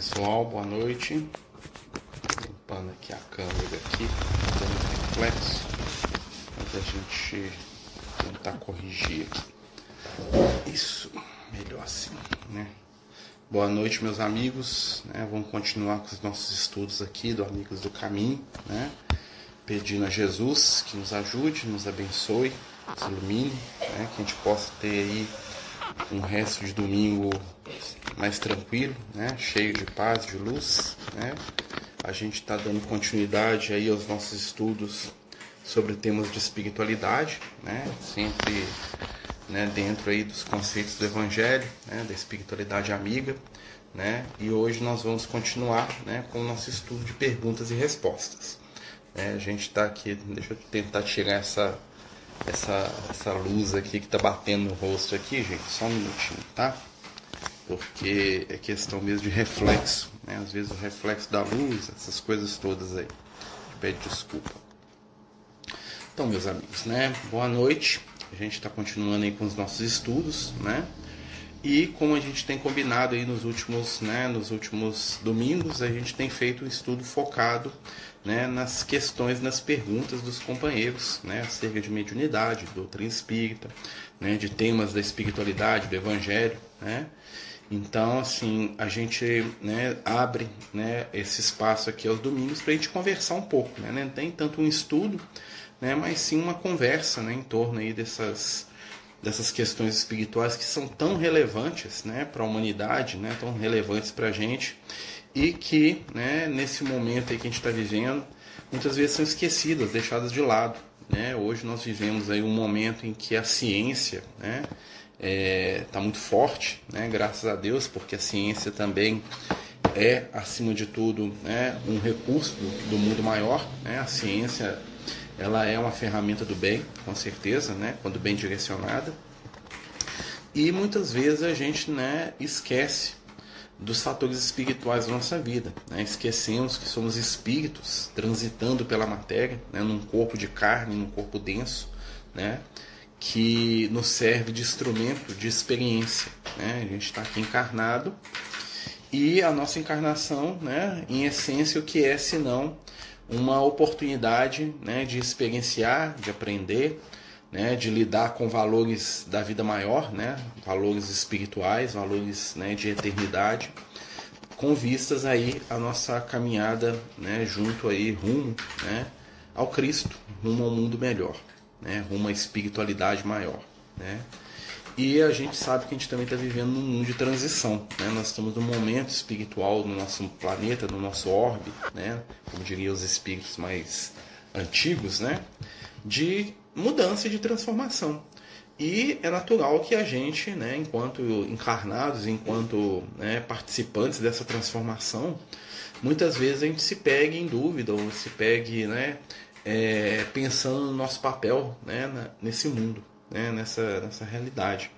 pessoal, boa noite. Limpando aqui a câmera aqui, dando reflexo, para a gente tentar corrigir aqui. Isso, melhor assim, né? Boa noite, meus amigos. Né? Vamos continuar com os nossos estudos aqui do Amigos do Caminho, né? Pedindo a Jesus que nos ajude, nos abençoe, nos ilumine, né? Que a gente possa ter aí um resto de domingo mais tranquilo, né? cheio de paz, de luz. Né? A gente está dando continuidade aí aos nossos estudos sobre temas de espiritualidade, né? sempre né, dentro aí dos conceitos do Evangelho, né, da espiritualidade amiga. Né? E hoje nós vamos continuar né, com o nosso estudo de perguntas e respostas. É, a gente está aqui, deixa eu tentar tirar essa, essa, essa luz aqui que está batendo no rosto aqui, gente, só um minutinho, tá? Porque é questão mesmo de reflexo, né? Às vezes o reflexo da luz, essas coisas todas aí. Pede desculpa. Então, meus amigos, né? Boa noite. A gente está continuando aí com os nossos estudos, né? E como a gente tem combinado aí nos últimos, né, nos últimos domingos, a gente tem feito um estudo focado né, nas questões, nas perguntas dos companheiros, né, acerca de mediunidade, doutrina espírita, né, de temas da espiritualidade, do evangelho, né? Então, assim, a gente né, abre né, esse espaço aqui aos domingos para a gente conversar um pouco. Né? Não tem tanto um estudo, né, mas sim uma conversa né, em torno aí dessas, dessas questões espirituais que são tão relevantes né, para a humanidade, né, tão relevantes para a gente, e que né, nesse momento aí que a gente está vivendo, muitas vezes são esquecidas, deixadas de lado. Né? Hoje nós vivemos aí um momento em que a ciência, né, está é, tá muito forte, né? graças a Deus, porque a ciência também é, acima de tudo, né, um recurso do, do mundo maior. Né? A ciência ela é uma ferramenta do bem, com certeza, né? quando bem direcionada. E muitas vezes a gente né, esquece dos fatores espirituais da nossa vida. Né? Esquecemos que somos espíritos transitando pela matéria, né? num corpo de carne, num corpo denso. Né? Que nos serve de instrumento de experiência. Né? A gente está aqui encarnado e a nossa encarnação, né, em essência, o que é senão uma oportunidade né, de experienciar, de aprender, né, de lidar com valores da vida maior, né, valores espirituais, valores né, de eternidade, com vistas aí a nossa caminhada né, junto aí rumo né, ao Cristo, rumo ao mundo melhor né, à espiritualidade maior. Né? E a gente sabe que a gente também está vivendo num mundo de transição. Né? Nós estamos num momento espiritual no nosso planeta, no nosso orbe, né? como diriam os espíritos mais antigos, né? de mudança e de transformação. E é natural que a gente, né, enquanto encarnados, enquanto né, participantes dessa transformação, muitas vezes a gente se pegue em dúvida ou se pegue né, é, pensando no nosso papel né, nesse mundo, né, nessa, nessa realidade.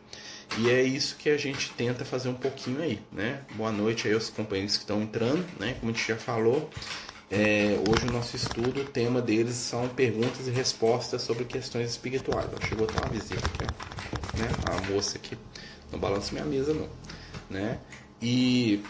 E é isso que a gente tenta fazer um pouquinho aí, né? Boa noite aí aos companheiros que estão entrando, né? Como a gente já falou, é, hoje o nosso estudo, o tema deles são perguntas e respostas sobre questões espirituais. Ó, chegou até uma visita, né? A moça aqui, não balança minha mesa não, né? E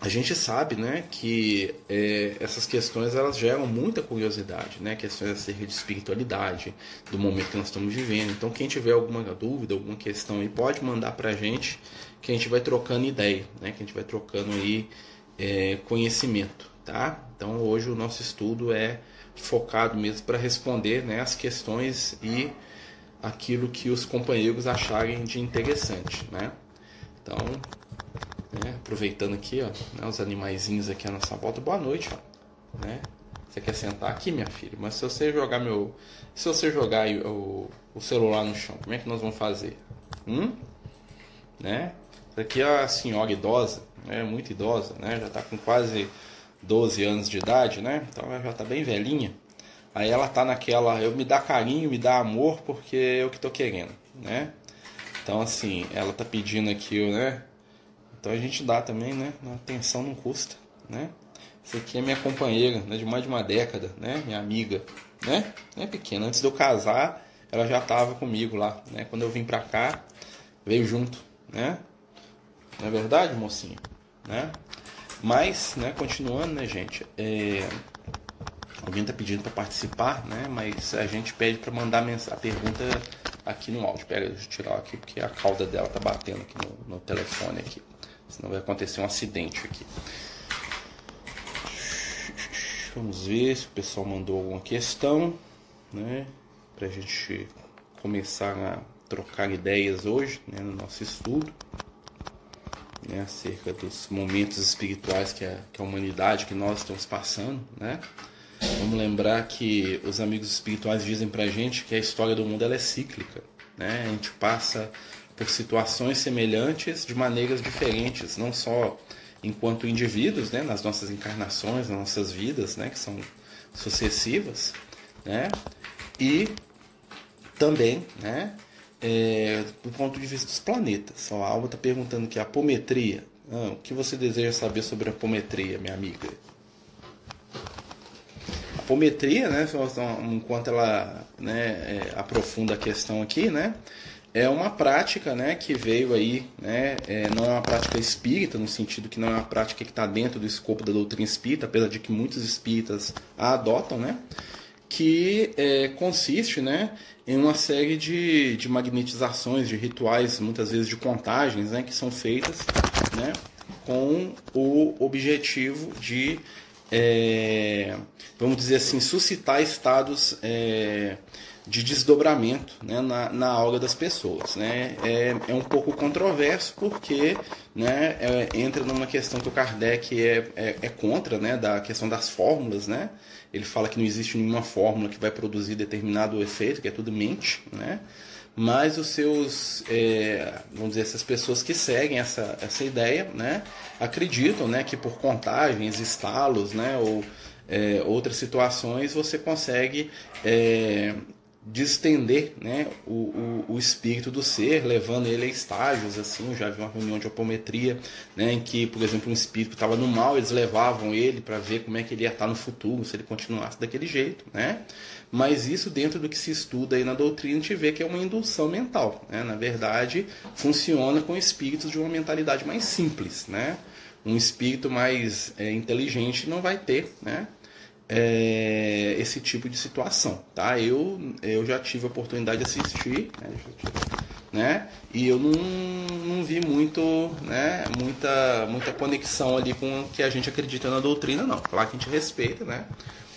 a gente sabe né, que é, essas questões elas geram muita curiosidade, né? questões acerca de espiritualidade, do momento que nós estamos vivendo. Então, quem tiver alguma dúvida, alguma questão aí, pode mandar para a gente, que a gente vai trocando ideia, né? que a gente vai trocando aí é, conhecimento. Tá? Então, hoje o nosso estudo é focado mesmo para responder né, as questões e aquilo que os companheiros acharem de interessante. Né? Então, né? Aproveitando aqui, ó, né, os animaizinhos aqui à nossa volta. Boa noite, ó, né? Você quer sentar aqui, minha filha? Mas se você jogar meu, se você jogar o, o celular no chão, como é que nós vamos fazer? Hum? Né? Aqui é a senhora idosa, né? Muito idosa, né? Já está com quase 12 anos de idade, né? Então ela já está bem velhinha. Aí ela tá naquela, eu me dá carinho, me dá amor, porque é o que tô querendo, né? Então assim, ela tá pedindo aqui, né? Então a gente dá também, né? Atenção não custa, né? Essa aqui é minha companheira, né? De mais de uma década, né? Minha amiga, né? É pequena. Antes de eu casar, ela já estava comigo lá, né? Quando eu vim pra cá, veio junto, né? Não é verdade, mocinha? Né? Mas, né, continuando, né, gente, é, alguém está pedindo para participar, né, mas a gente pede para mandar a pergunta aqui no áudio. Pera, deixa eu tirar aqui porque a cauda dela tá batendo aqui no, no telefone aqui. Senão vai acontecer um acidente aqui. Vamos ver se o pessoal mandou alguma questão, né? Pra gente começar a trocar ideias hoje, né, no nosso estudo, né, acerca dos momentos espirituais que a, que a humanidade, que nós estamos passando, né? Vamos lembrar que os amigos espirituais dizem pra gente que a história do mundo ela é cíclica, né? A gente passa por situações semelhantes de maneiras diferentes, não só enquanto indivíduos, né, nas nossas encarnações, nas nossas vidas, né, que são sucessivas, né, e também, né, é, do ponto de vista dos planetas. A Alba está perguntando aqui, a apometria. Ah, o que você deseja saber sobre a apometria, minha amiga? A apometria, né, enquanto ela né, é, aprofunda a questão aqui, né, é uma prática né, que veio aí, né, é, não é uma prática espírita, no sentido que não é uma prática que está dentro do escopo da doutrina espírita, apesar de que muitos espíritas a adotam, né, que é, consiste né, em uma série de, de magnetizações, de rituais, muitas vezes de contagens, né, que são feitas né, com o objetivo de, é, vamos dizer assim, suscitar estados é, de desdobramento né, na, na aura das pessoas. Né? É, é um pouco controverso porque né, é, entra numa questão que o Kardec é, é, é, contra, né, da questão das fórmulas. Né? Ele fala que não existe nenhuma fórmula que vai produzir determinado efeito, que é tudo mente. Né? Mas os seus, é, vamos dizer, essas pessoas que seguem essa, essa ideia, né, acreditam né, que por contagens, estalos, né, ou é, outras situações, você consegue é, distender né, o, o, o, espírito do ser, levando ele a estágios. assim já vi uma reunião de apometria né, em que, por exemplo, um espírito estava no mal, eles levavam ele para ver como é que ele ia estar no futuro, se ele continuasse daquele jeito. Né? Mas isso, dentro do que se estuda aí na doutrina, a gente vê que é uma indução mental. Né? Na verdade, funciona com espíritos de uma mentalidade mais simples. Né? Um espírito mais é, inteligente não vai ter né, é, esse tipo de situação, tá? Eu, eu já tive a oportunidade de assistir, né? né? E eu não, não vi muito, né? Muita, muita conexão ali com o que a gente acredita na doutrina, não. Claro que a gente respeita, né?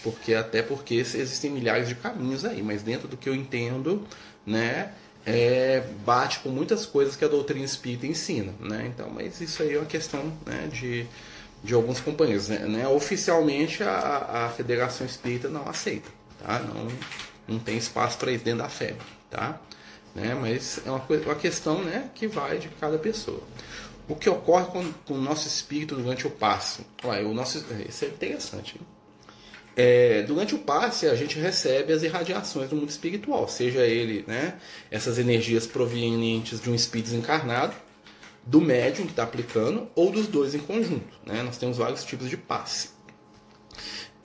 Porque até porque existem milhares de caminhos aí, mas dentro do que eu entendo, né? É, bate com muitas coisas que a doutrina espírita ensina, né? Então, mas isso aí é uma questão, né? De de alguns companheiros. Né? né? Oficialmente a, a Federação Espírita não aceita, tá? não, não tem espaço para isso dentro da FEB. Tá? Né? Mas é uma, uma questão né, que vai de cada pessoa. O que ocorre com, com o nosso espírito durante o passe? Olha, o nosso, isso é interessante. É, durante o passe, a gente recebe as irradiações do mundo espiritual, seja ele né, essas energias provenientes de um espírito encarnado, do médium que está aplicando ou dos dois em conjunto. Né? Nós temos vários tipos de passe.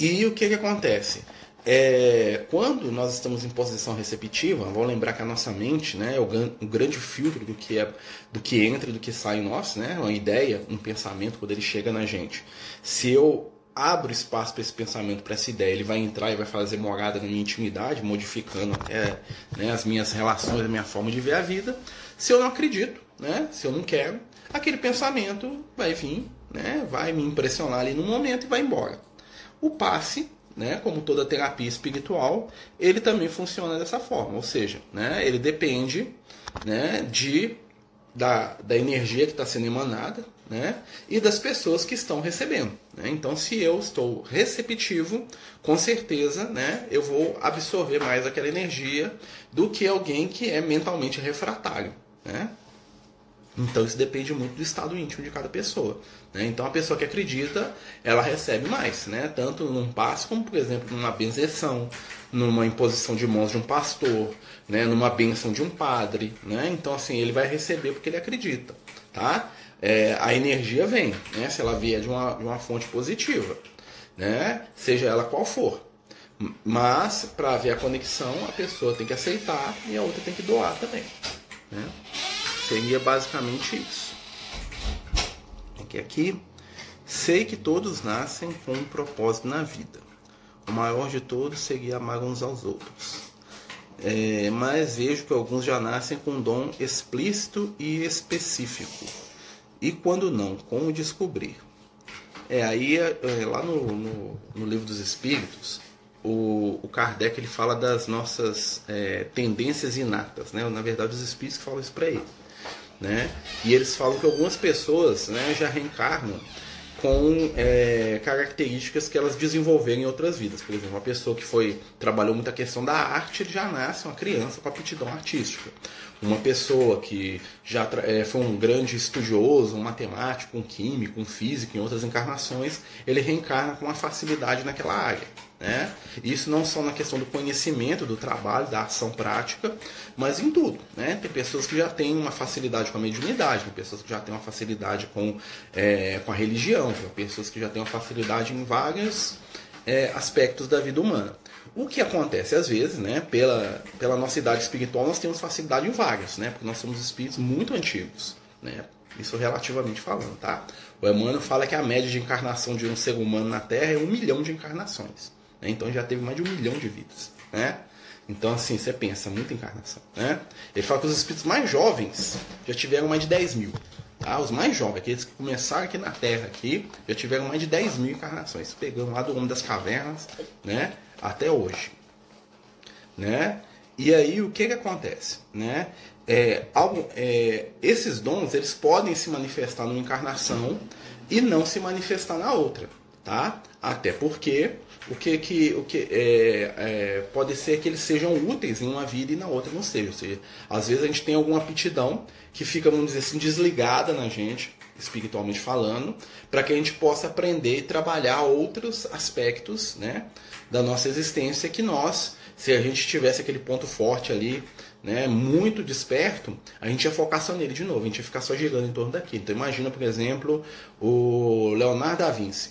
E o que, que acontece? É, quando nós estamos em posição receptiva, vamos lembrar que a nossa mente né, é o, o, grande filtro do que, é, do que entra e do que sai em nós, né? uma ideia, um pensamento, quando ele chega na gente. Se eu abro espaço para esse pensamento, para essa ideia, ele vai entrar e vai fazer morada na minha intimidade, modificando é, né, as minhas relações, a minha forma de ver a vida. Se eu não acredito, né? Se eu não quero, aquele pensamento vai vir, né? Vai me impressionar ali no momento e vai embora. O passe, né? Como toda terapia espiritual, ele também funciona dessa forma, ou seja, né? Ele depende, né? De da, da energia que está sendo emanada, né? E das pessoas que estão recebendo. Né? Então, se eu estou receptivo, com certeza, né? Eu vou absorver mais aquela energia do que alguém que é mentalmente refratário, né? Então isso depende muito do estado íntimo de cada pessoa. Né? Então a pessoa que acredita, ela recebe mais, né? tanto num passo como, por exemplo, numa benzeção, numa imposição de mãos de um pastor, né? numa benção de um padre. Né? Então assim, ele vai receber porque ele acredita. Tá? É, a energia vem, né? se ela vier de uma, de uma fonte positiva, né? seja ela qual for. Mas, para haver a conexão, a pessoa tem que aceitar e a outra tem que doar também. Né? Seria basicamente isso. Aqui, aqui. Sei que todos nascem com um propósito na vida. O maior de todos seria amar uns aos outros. É, mas vejo que alguns já nascem com um dom explícito e específico. E quando não, como descobrir? É, aí é, lá no, no, no, livro dos Espíritos, o, o Kardec ele fala das nossas é, tendências inatas. Né? Na verdade, os Espíritos falam isso para ele. Né? E eles falam que algumas pessoas né, já reencarnam com é, características que elas desenvolveram em outras vidas. Por exemplo, uma pessoa que foi trabalhou muito a questão da arte, ele já nasce uma criança com aptidão artística. Uma pessoa que já é, foi um grande estudioso, um matemático, um químico, um físico em outras encarnações, ele reencarna com uma facilidade naquela área. Né? Isso não só na questão do conhecimento, do trabalho, da ação prática, mas em tudo. Né? Tem pessoas que já têm uma facilidade com a mediunidade, tem pessoas que já têm uma facilidade com, é, com a religião, tem pessoas que já têm uma facilidade em vários é, aspectos da vida humana. O que acontece às vezes, né, pela, pela nossa idade espiritual, nós temos facilidade em vários, né, porque nós somos espíritos muito antigos, né, isso relativamente falando, tá? O Emmanuel fala que a média de encarnação de um ser humano na Terra é um milhão de encarnações. Né? Então já teve mais de um milhão de vidas. Né? Então, assim, você pensa, muita encarnação. Né? Ele fala que os espíritos mais jovens já tiveram mais de 10 mil. Tá? Os mais jovens, aqueles que começaram aqui na Terra, aqui, já tiveram mais de 10 mil encarnações. Pegando lá do Homem das Cavernas né? até hoje. Né? E aí, o que, que acontece? Né? É, algo, é, esses dons eles podem se manifestar numa encarnação e não se manifestar na outra. Tá? Até porque o que, que, o que é, é, pode ser que eles sejam úteis em uma vida e na outra não sejam. Ou seja, às vezes a gente tem alguma aptidão que fica, vamos dizer assim, desligada na gente, espiritualmente falando, para que a gente possa aprender e trabalhar outros aspectos né, da nossa existência que nós, se a gente tivesse aquele ponto forte ali, né, muito desperto, a gente ia focar só nele de novo, a gente ia ficar só girando em torno daquilo. Então imagina, por exemplo, o Leonardo da Vinci.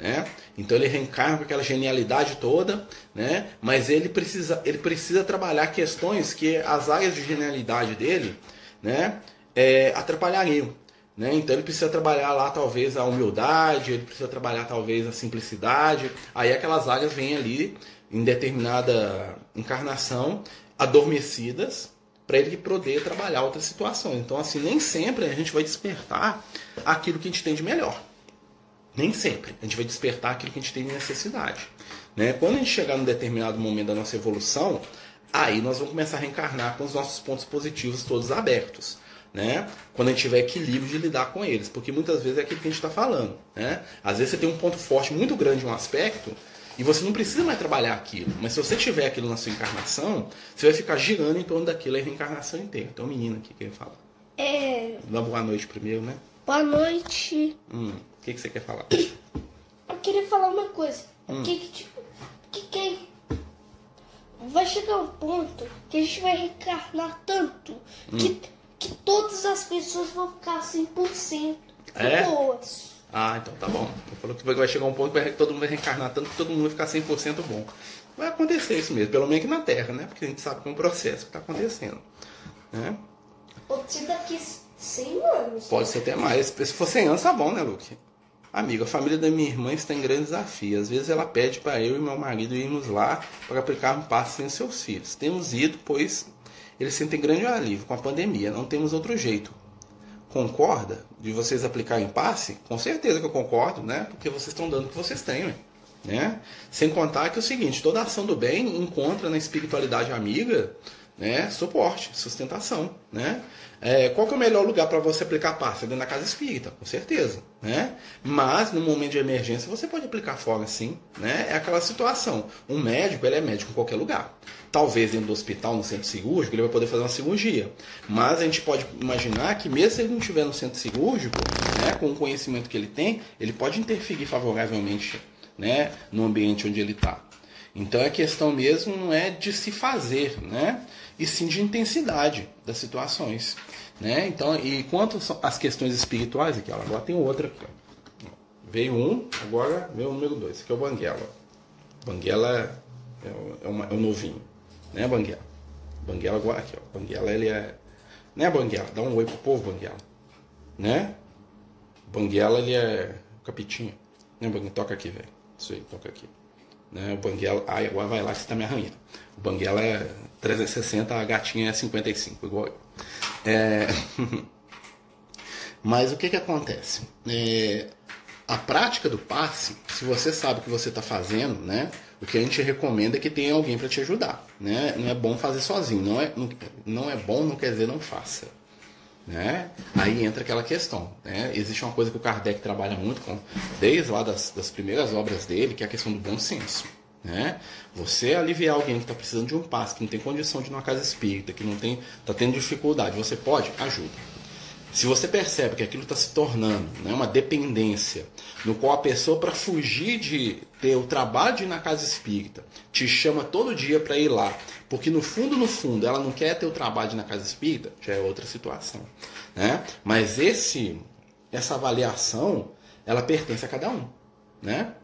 Né? Então ele reencarna com aquela genialidade toda, né? mas ele precisa, ele precisa trabalhar questões que as áreas de genialidade dele né? É, atrapalhariam. Né? Então ele precisa trabalhar lá talvez a humildade, ele precisa trabalhar talvez a simplicidade. Aí aquelas áreas vêm ali em determinada encarnação adormecidas para ele poder trabalhar outras situações. Então assim nem sempre a gente vai despertar aquilo que a gente tem de melhor. Nem sempre. A gente vai despertar aquilo que a gente tem de necessidade. Né? Quando a gente chegar num determinado momento da nossa evolução, aí nós vamos começar a reencarnar com os nossos pontos positivos todos abertos. Né? Quando a gente tiver equilíbrio de lidar com eles, porque muitas vezes é aquilo que a gente está falando. Né? Às vezes você tem um ponto forte muito grande em um aspecto e você não precisa mais trabalhar aquilo, mas se você tiver aquilo na sua encarnação, você vai ficar girando em torno daquilo a reencarnação inteira. Tem um menino aqui que quer falar. É. Dá boa noite primeiro, né? Boa noite. Hum. Que, que você quer falar? Eu queria falar uma coisa. Hum. Que, que, tipo, que, que vai chegar um ponto que a gente vai reencarnar tanto hum. que, que todas as pessoas vão ficar 100% é? boas. Ah, então tá bom. Falou que vai chegar um ponto que todo mundo vai reencarnar tanto que todo mundo vai ficar 100% bom. Vai acontecer isso mesmo, pelo menos aqui na Terra, né? Porque a gente sabe que é um processo que está acontecendo. Né? Pode ser daqui 100 anos. Pode ser até mais. Se for 100 anos, tá bom, né, Luke? Amigo, a família da minha irmã está em grande desafio. Às vezes ela pede para eu e meu marido irmos lá para aplicar um passe em seus filhos. Temos ido, pois eles sentem grande alívio com a pandemia. Não temos outro jeito. Concorda de vocês aplicarem passe? Com certeza que eu concordo, né? Porque vocês estão dando o que vocês têm, né? Sem contar que é o seguinte, toda ação do bem encontra na espiritualidade amiga né, suporte, sustentação, né? É, qual que é o melhor lugar para você aplicar passe? Dentro da casa espírita, com certeza, né? Mas no momento de emergência você pode aplicar fora, sim, né? É aquela situação. Um médico ele é médico em qualquer lugar. Talvez dentro do hospital, no centro cirúrgico, ele vai poder fazer uma cirurgia. Mas a gente pode imaginar que mesmo se ele não estiver no centro cirúrgico, né, com o conhecimento que ele tem, ele pode interferir favoravelmente, né, no ambiente onde ele está. Então a questão mesmo não é de se fazer, né? e sim de intensidade das situações. Né? Então, e quanto às questões espirituais, aqui, agora tem outra aqui. Ó. Veio um, agora veio o número dois, que é o Banguela. Banguela é o, é, é o novinho, né, Banguela? Banguela agora aqui, ó. Banguela ele é. Né, Banguela? Dá um oi pro povo, Banguela. Né? Banguela ele é. capitinho. Né, Banguela? Toca aqui, velho. Isso aí, toca aqui. Né, o Banguela, ai, agora vai lá que você tá me arranhando. O Banguela é 360, a gatinha é 55, igual eu. É... Mas o que que acontece? É... A prática do passe, se você sabe o que você está fazendo, né? O que a gente recomenda é que tenha alguém para te ajudar, né? Não é bom fazer sozinho, não é, não, é bom, não quer dizer não faça. Né? Aí entra aquela questão. Né? Existe uma coisa que o Kardec trabalha muito com, desde lá das, das primeiras obras dele, que é a questão do bom senso. Né? Você aliviar alguém que está precisando de um passe, que não tem condição de ir numa casa espírita, que não tem, está tendo dificuldade, você pode? Ajuda. Se você percebe que aquilo está se tornando né, uma dependência, no qual a pessoa, para fugir de ter o trabalho de ir na casa espírita, te chama todo dia para ir lá, porque no fundo, no fundo, ela não quer ter o trabalho na casa espírita, já é outra situação. Né? Mas esse, essa avaliação, ela pertence a cada um. Né?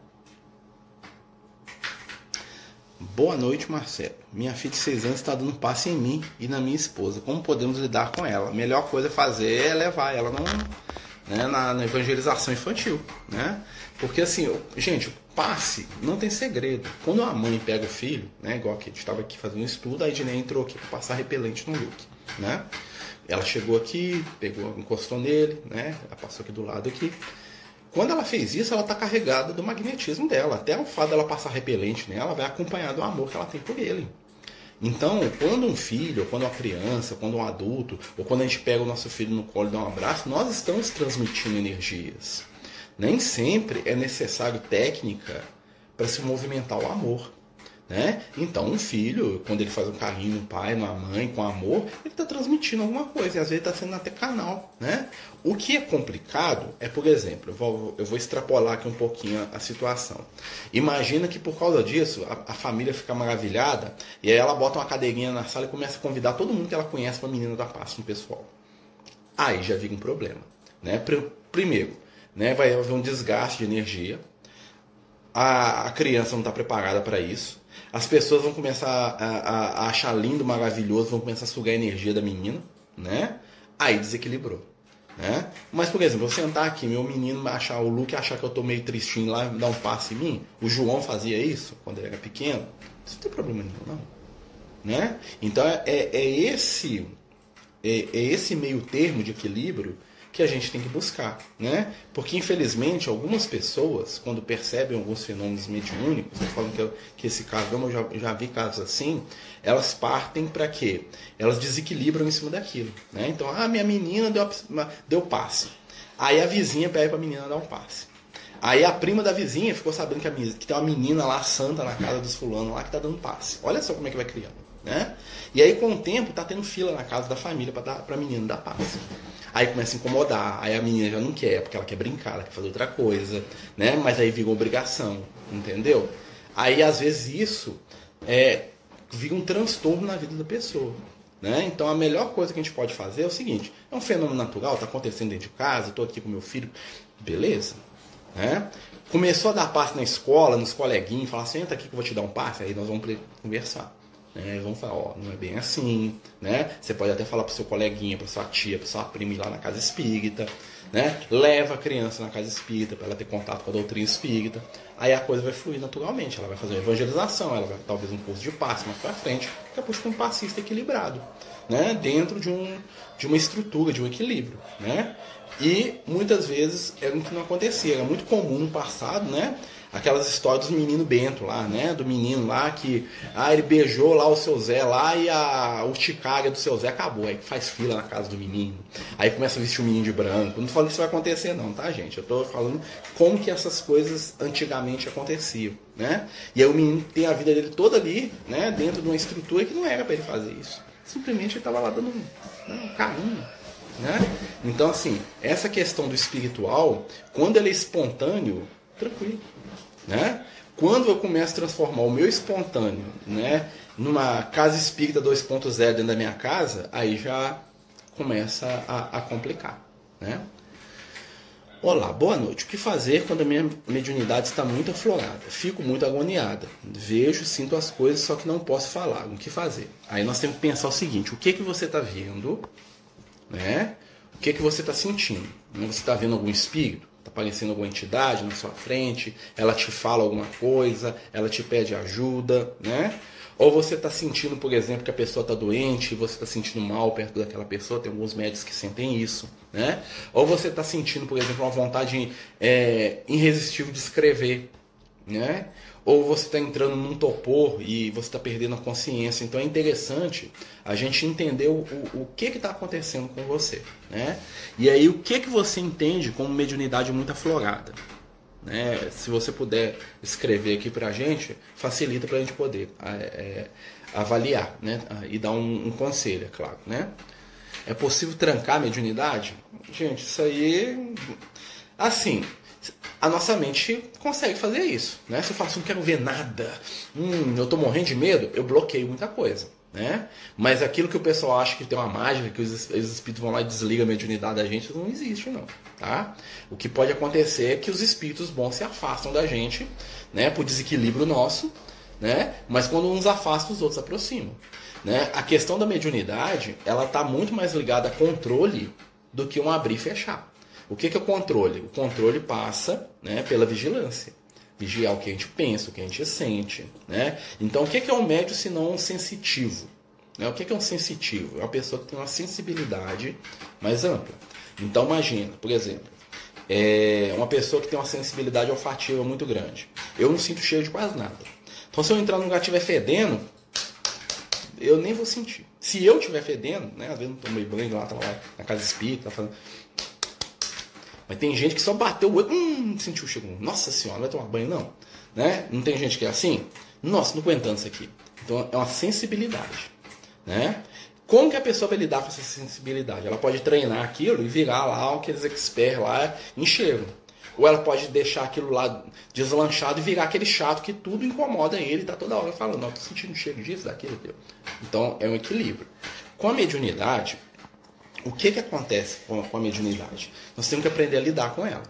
Boa noite, Marcelo. Minha filha de 6 anos está dando passe em mim e na minha esposa. Como podemos lidar com ela? A melhor coisa a fazer é levar ela não, né, na, na, evangelização infantil. Né? Porque assim, gente, passe não tem segredo. Quando a mãe pega o filho, né, igual a gente estava aqui fazendo um estudo, a Ednei entrou aqui para passar repelente no Luke. Né? Ela chegou aqui, pegou, encostou nele, né? Ela passou aqui do lado aqui. Quando ela fez isso, ela está carregada do magnetismo dela. Até o fato dela passar repelente nela vai acompanhar do amor que ela tem por ele. Então, quando um filho, quando uma criança, quando um adulto, ou quando a gente pega o nosso filho no colo e dá um abraço, nós estamos transmitindo energias. Nem sempre é necessário técnica para se movimentar o amor. Né? Então, um filho, quando ele faz um carinho no pai, na mãe, com amor, ele está transmitindo alguma coisa, e às vezes está sendo até canal. Né? O que é complicado é, por exemplo, eu vou, eu vou extrapolar aqui um pouquinho a, situação. Imagina que por causa disso a, a, família fica maravilhada e aí ela bota uma cadeirinha na sala e começa a convidar todo mundo que ela conhece para a menina da paz no pessoal. Aí já vira um problema. Né? Primeiro, né, vai haver um desgaste de energia. A, a criança não está preparada para isso as pessoas vão começar a, a, a, achar lindo, maravilhoso, vão começar a sugar a energia da menina, né? Aí desequilibrou. Né? Mas, por exemplo, eu sentar aqui, meu menino achar o Luke achar que eu tô meio tristinho lá dar um passe em mim, o João fazia isso quando ele era pequeno, isso não tem problema nenhum, não. Né? Então é, é esse é, é esse meio termo de equilíbrio que a gente tem que buscar, né? Porque infelizmente algumas pessoas, quando percebem alguns fenômenos mediúnicos, falando que, que esse caso, eu já, já vi casos assim, elas partem para quê? Elas desequilibram em cima daquilo, né? Então, ah, minha menina deu, deu passe. Aí a vizinha pede para a menina dar um passe. Aí a prima da vizinha ficou sabendo que, a, que tem uma menina lá santa na casa dos fulanos lá que tá dando passe. Olha só como é que vai criando, né? E aí com o tempo tá tendo fila na casa da família para dar para menina dar passe. Aí começa a incomodar, aí a menina já não quer, porque ela quer brincar, ela quer fazer outra coisa, né? Mas aí vira obrigação, entendeu? Aí às vezes isso é, vira um transtorno na vida da pessoa. Né? Então a melhor coisa que a gente pode fazer é o seguinte: é um fenômeno natural, está acontecendo dentro de casa, estou aqui com meu filho, beleza. Né? Começou a dar passe na escola, nos coleguinhos, falar, senta aqui que eu vou te dar um passe, aí nós vamos conversar. Né? Vão falar, ó, não é bem assim, né? Você pode até falar para seu coleguinha, para sua tia, para sua prima ir lá na casa espírita, né? Leva a criança na casa espírita para ela ter contato com a doutrina espírita. Aí a coisa vai fluir naturalmente. Ela vai fazer uma evangelização, ela vai talvez um curso de passe mais para frente, que é um passista equilibrado, né? Dentro de, um, de uma estrutura, de um equilíbrio, né? E muitas vezes era o que não acontecia. Era muito comum no passado, né? Aquelas histórias do menino Bento lá, né? Do menino lá que ah, ele beijou lá o seu Zé lá e a urticária do seu Zé acabou. Aí faz fila na casa do menino. Aí começa a vestir o menino de branco. Não falando que isso vai acontecer não, tá, gente? Eu tô falando como que essas coisas antigamente aconteciam, né? E aí o menino tem a vida dele toda ali, né? Dentro de uma estrutura que não era para ele fazer isso. Simplesmente ele estava lá dando um, um carinho, né? Então, assim, essa questão do espiritual, quando ele é espontâneo, tranquilo. Né? Quando eu começo a transformar o meu espontâneo né, numa casa espírita 2.0 dentro da minha casa, aí já começa a, a complicar. Né? Olá, boa noite. O que fazer quando a minha mediunidade está muito aflorada? Fico muito agoniada. Vejo, sinto as coisas, só que não posso falar. O que fazer? Aí nós temos que pensar o seguinte: o que que você está vendo, né? O que que você está sentindo? Você está vendo algum espírito? Está aparecendo alguma entidade na sua frente, ela te fala alguma coisa, ela te pede ajuda, né? Ou você está sentindo, por exemplo, que a pessoa está doente, você está sentindo mal perto daquela pessoa, tem alguns médicos que sentem isso, né? Ou você está sentindo, por exemplo, uma vontade é, irresistível de escrever, né? Ou você está entrando num topor e você está perdendo a consciência. Então é interessante a gente entender o, o, que está acontecendo com você, né? E aí o que, que você entende como mediunidade muito aflorada. Né? Se você puder escrever aqui para a gente, facilita para a gente poder é, é, avaliar né? e dar um, um, conselho, é claro. Né? É possível trancar a mediunidade? Gente, isso aí. Assim, a nossa mente consegue fazer isso. Né? Se eu faço, não quero ver nada, hum, eu estou morrendo de medo, eu bloqueio muita coisa. Né? Mas aquilo que o pessoal acha que tem uma mágica, que os, espíritos vão lá e desligam a mediunidade da gente, não existe, não. Tá? O que pode acontecer é que os espíritos bons se afastam da gente, né, por desequilíbrio nosso, né? Mas quando uns afastam, os outros aproximam. Né? A questão da mediunidade, ela está muito mais ligada a controle do que um abrir e fechar. O que, que é o controle? O controle passa né, pela vigilância vigiar o que a gente pensa, o que a gente sente. Né? Então, o que é um médio se não um sensitivo? Né? O que é um sensitivo? É uma pessoa que tem uma sensibilidade mais ampla. Então, imagina, por exemplo, é uma pessoa que tem uma sensibilidade olfativa muito grande. Eu não sinto cheiro de quase nada. Então, se eu entrar num lugar e estiver fedendo, eu nem vou sentir. Se eu estiver fedendo, né, às vezes não tomei banho lá, tá lá na casa espírita, tá falando, mas tem gente que só bateu o olho, hum, sentiu cheiro. Nossa senhora, não vai tomar banho não. Né? Não tem gente que é assim? Nossa, não aguentando isso aqui. Então é uma sensibilidade. Né? Como que a pessoa vai lidar com essa sensibilidade? Ela pode treinar aquilo e virar lá aqueles experts lá enxergam. Ou ela pode deixar aquilo lá deslanchado e virar aquele chato que tudo incomoda ele, tá toda hora falando, não, tô sentindo cheiro disso, daquilo, daquilo. Então é um equilíbrio. Com a mediunidade, o que, que acontece com a, mediunidade? Nós temos que aprender a lidar com ela.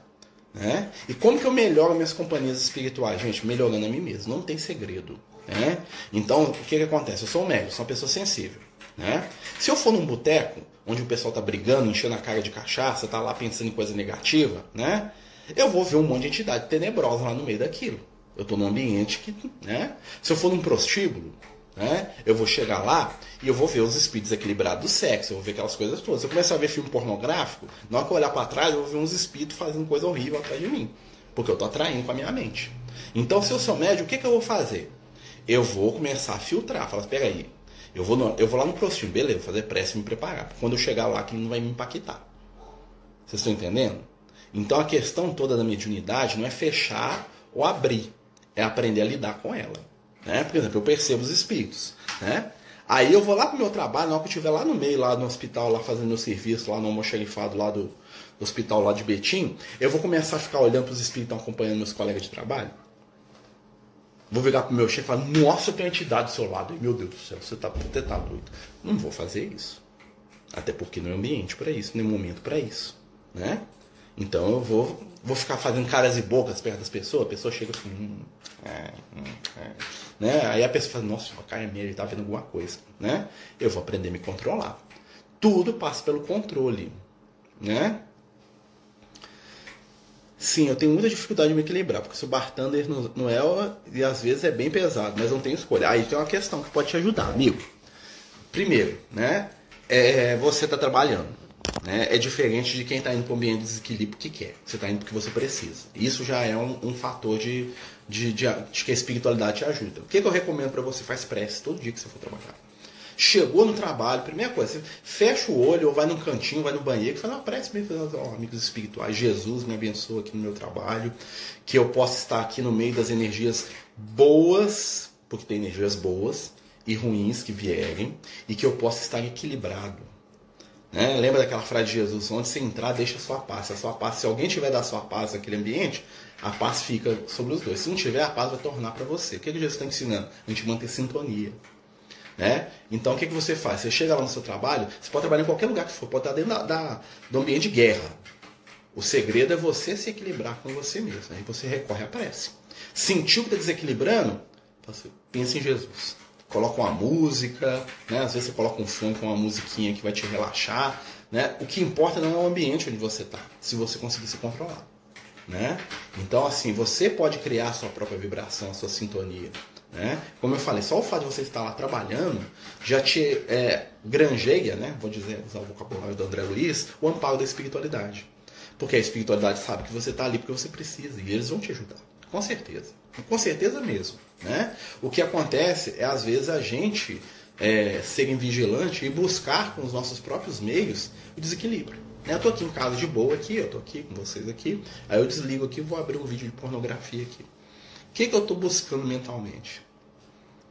Né? E como que eu melhoro minhas companhias espirituais? Gente, melhorando a mim mesmo. Não tem segredo. Né? Então, o que, que acontece? Eu sou um médico, sou uma pessoa sensível. Né? Se eu for num boteco, onde o pessoal está brigando, enchendo a cara de cachaça, está lá pensando em coisa negativa, né? eu vou ver um monte de entidade tenebrosa lá no meio daquilo. Eu estou num ambiente que. Né? Se eu for num prostíbulo, né? Eu vou chegar lá e eu vou ver os espíritos equilibrados do sexo, eu vou ver aquelas coisas todas. Se eu começar a ver filme pornográfico, na hora que eu olhar para trás, eu vou ver uns espíritos fazendo coisa horrível atrás de mim. Porque eu estou atraindo com a minha mente. Então, se eu sou médio, o que, que eu vou fazer? Eu vou começar a filtrar. Falar, espera aí, eu vou, no, eu vou lá no prostíbulo, beleza, vou fazer prece e me preparar. Quando eu chegar lá, aquilo não vai me impactar. Vocês estão entendendo? Então, a questão toda da mediunidade não é fechar ou abrir, é aprender a lidar com ela. Né? Por exemplo, eu percebo os espíritos. Né? Aí eu vou lá pro meu trabalho, na hora que eu estiver lá no meio, lá no hospital, lá fazendo meu serviço, lá no almoxerifado lá do, do hospital lá de Betim, eu vou começar a ficar olhando para os espíritos acompanhando meus colegas de trabalho. Vou virar pro meu chefe e falar, nossa, eu tenho entidade do seu lado. E, meu Deus do céu, você tá, você tá doido. Não vou fazer isso. Até porque não é ambiente para isso, nem momento para isso. Né? Então eu vou, vou ficar fazendo caras e bocas perto das pessoas, a pessoa chega assim, hum, é, hum, é. Né? Aí a pessoa fala, nossa, o cara é meio, ele tá vendo alguma coisa. Né? Eu vou aprender a me controlar. Tudo passa pelo controle. Né? Sim, eu tenho muita dificuldade de me equilibrar, porque se o bartender não é, e às vezes é bem pesado, mas não tenho escolha. Aí tem uma questão que pode te ajudar, amigo. Primeiro, né? É, você está trabalhando. Né? É diferente de quem está indo para um ambiente de desequilíbrio que quer. Você está indo porque você precisa. Isso já é um, um fator de, de, de, de, que a espiritualidade te ajuda. O que, que eu recomendo para você? Faz prece todo dia que você for trabalhar. Chegou no trabalho, primeira coisa, você fecha o olho ou vai num cantinho, vai no banheiro e faz uma prece para oh, amigos espirituais. Jesus me abençoa aqui no meu trabalho, que eu possa estar aqui no meio das energias boas, porque tem energias boas e ruins que vierem, e que eu possa estar equilibrado né? Lembra daquela frase de Jesus? Onde você entrar, deixa a sua paz. A sua paz, se alguém tiver da sua paz naquele ambiente, a paz fica sobre os dois. Se não tiver, a paz vai tornar para você. O que, que Jesus está ensinando? A gente manter sintonia. Né? Então o que, que você faz? Você chega lá no seu trabalho, você pode trabalhar em qualquer lugar que for, pode estar dentro da, da do ambiente de guerra. O segredo é você se equilibrar com você mesmo. Aí você recorre à prece. Sentiu que está desequilibrando? Pense em Jesus coloca uma música, né? às vezes você coloca um funk, uma musiquinha que vai te relaxar. Né? O que importa não é o ambiente onde você está, se você conseguir se controlar. Né? Então, assim, você pode criar a sua própria vibração, a sua sintonia. Né? Como eu falei, só o fato de você estar lá trabalhando já te é, granjeia, né? vou dizer, usar o vocabulário do André Luiz, o amparo da espiritualidade. Porque a espiritualidade sabe que você está ali porque você precisa e eles vão te ajudar. Com certeza. Com certeza mesmo. Né? O que acontece é, às vezes, a gente é, ser vigilante e buscar com os nossos próprios meios o desequilíbrio. Né? Eu estou aqui em casa de boa aqui, eu estou aqui com vocês aqui, aí eu desligo aqui e vou abrir um vídeo de pornografia aqui. O que, que eu estou buscando mentalmente?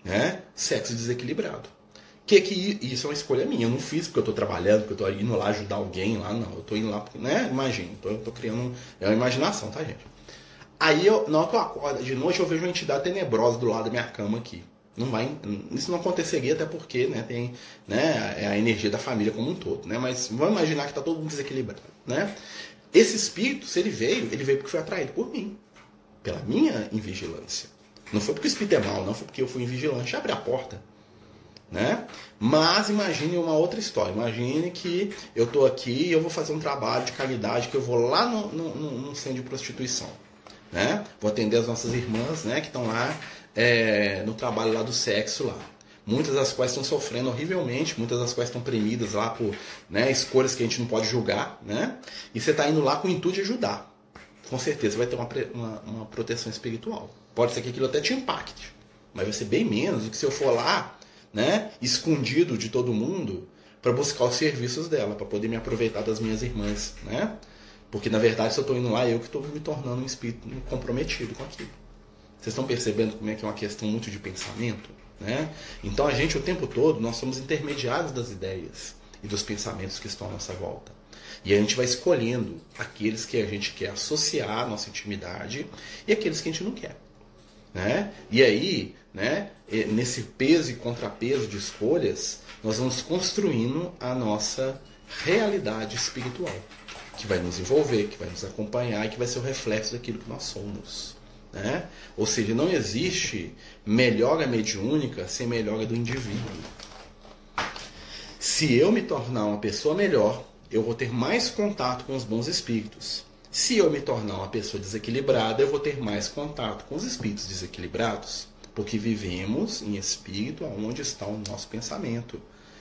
Né? Sexo desequilibrado. Que que isso é uma escolha minha, eu não fiz porque eu estou trabalhando, porque eu estou indo lá ajudar alguém lá, não. Eu estou indo lá porque, né? Imagina, eu estou criando. É uma imaginação, tá, gente? Aí, eu, na hora que eu acordo de noite, eu vejo uma entidade tenebrosa do lado da minha cama aqui. Não vai, isso não aconteceria até porque né, tem né, é a energia da família como um todo. Né? Mas vamos imaginar que está todo mundo desequilibrado. Né? Esse espírito, se ele veio, ele veio porque foi atraído por mim. Pela minha invigilância. Não foi porque o espírito é mau, não foi porque eu fui invigilante. Abre a porta. Né? Mas imagine uma outra história. Imagine que eu estou aqui e eu vou fazer um trabalho de caridade, que eu vou lá no, no, no centro de prostituição. Né? Vou atender as nossas irmãs né, que estão lá é, no trabalho lá do sexo lá. Muitas das quais estão sofrendo horrivelmente, muitas das quais estão premidas lá por né, escolhas que a gente não pode julgar, né? E você está indo lá com o intuito de ajudar. Com certeza vai ter uma, uma, uma proteção espiritual. Pode ser que aquilo até te impacte, mas vai ser bem menos do que se eu for lá, né, escondido de todo mundo, para buscar os serviços dela, para poder me aproveitar das minhas irmãs, né? Porque na verdade, se eu estou indo lá, eu que estou me tornando um espírito comprometido com aquilo. Vocês estão percebendo como é que é uma questão muito de pensamento? Né? Então a gente o tempo todo nós somos intermediários das ideias e dos pensamentos que estão à nossa volta. E a gente vai escolhendo aqueles que a gente quer associar à nossa intimidade e aqueles que a gente não quer. Né? E aí, né, nesse peso e contrapeso de escolhas, nós vamos construindo a nossa realidade espiritual, que vai nos envolver, que vai nos acompanhar e que vai ser o reflexo daquilo que nós somos. Né? Ou seja, não existe melhora mediúnica sem melhora do indivíduo. Se eu me tornar uma pessoa melhor, eu vou ter mais contato com os bons espíritos. Se eu me tornar uma pessoa desequilibrada, eu vou ter mais contato com os espíritos desequilibrados. Porque vivemos em espírito onde está o nosso pensamento.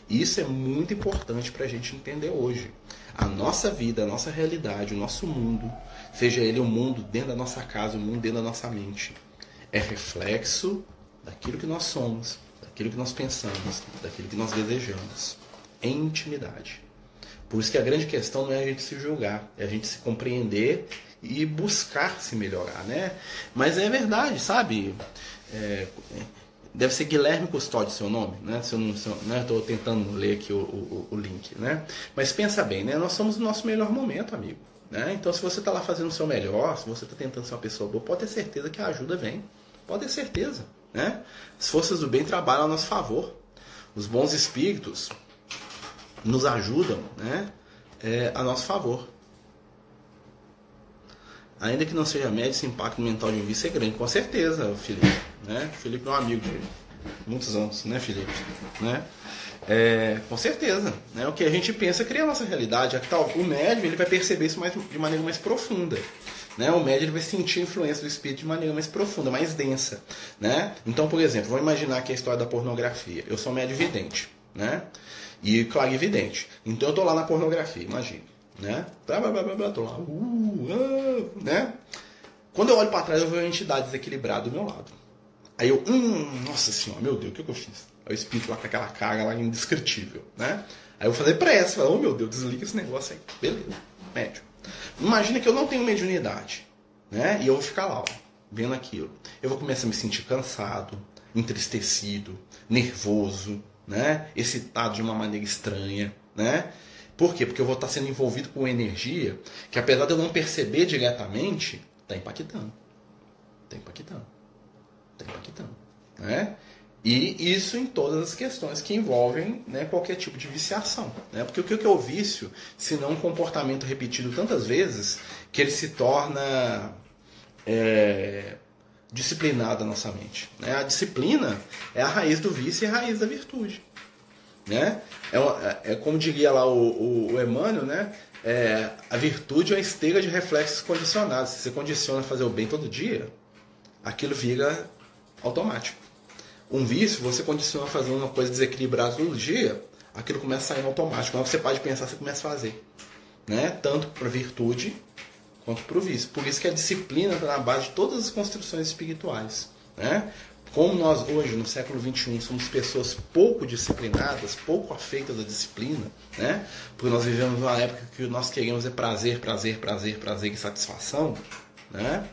Isso é muito importante para a gente entender hoje. A nossa vida, a nossa realidade, o nosso mundo, seja ele o um mundo dentro da nossa casa, o um mundo dentro da nossa mente, é reflexo daquilo que nós somos, daquilo que nós pensamos, daquilo que nós desejamos, em intimidade. Por isso que a grande questão não é a gente se julgar, é a gente se compreender e buscar se melhorar, né? Mas é verdade, sabe? É, Deve ser Guilherme Custódio seu nome, né? Se eu não estou né? tentando ler aqui o, o, o, link, né? Mas pensa bem, né? Nós somos no nosso melhor momento, amigo. Né? Então, se você está lá fazendo o seu melhor, se você está tentando ser uma pessoa boa, pode ter certeza que a ajuda vem. Pode ter certeza. Né? As forças do bem trabalham a nosso favor. Os bons espíritos nos ajudam né? É, a nosso favor. Ainda que não seja médio, esse impacto mental de um vício é grande, com certeza, Felipe. Né? Felipe é um amigo de muitos anos, né, Felipe? Né? É, com certeza. Né? O que a gente pensa cria a nossa realidade. O médium ele vai perceber isso mais, de maneira mais profunda. Né? O médium ele vai sentir a influência do espírito de maneira mais profunda, mais densa. Né? Então, por exemplo, vamos imaginar que é a história da pornografia. Eu sou médio vidente. Né? E clarividente. Então eu estou lá na pornografia, imagina né? Tô lá, uh, uh, né? Quando eu olho para trás, eu vejo uma entidade desequilibrada do meu lado. Aí eu, hum, nossa senhora, meu Deus, o que, que eu fiz? Aí o espírito lá com aquela carga lá indescritível, né? Aí eu fazer pressa, falar, oh meu Deus, desliga esse negócio aí. Beleza, médio. Imagina que eu não tenho mediunidade, né? E eu vou ficar lá, ó, vendo aquilo. Eu vou começar a me sentir cansado, entristecido, nervoso, né? Excitado de uma maneira estranha, né? Por quê? Porque eu vou estar sendo envolvido com energia que, apesar de eu não perceber diretamente, está impactando. Está impactando. Está impactando. Né? E isso em todas as questões que envolvem né, qualquer tipo de viciação. Né? Porque o que é o vício, se não um comportamento repetido tantas vezes, que ele se torna é, disciplinado na nossa mente. Né? A disciplina é a raiz do vício e a raiz da virtude. Né? É, uma, é, como diria lá o, o, o Emmanuel, né? É, a virtude é uma esteira de reflexos condicionados. Se você condiciona a fazer o bem todo dia, aquilo vira automático. Um vício, você condiciona a fazer uma coisa desequilibrada todo dia, aquilo começa a sair automático. Quando você pode pensar, você começa a fazer. Né? Tanto para virtude quanto para o vício. Por isso que a disciplina está na base de todas as construções espirituais. Né? Como nós hoje, no século XXI, somos pessoas pouco disciplinadas, pouco afeitas à disciplina, né? porque nós vivemos uma época que nós queremos é prazer, prazer, prazer, prazer e satisfação, né?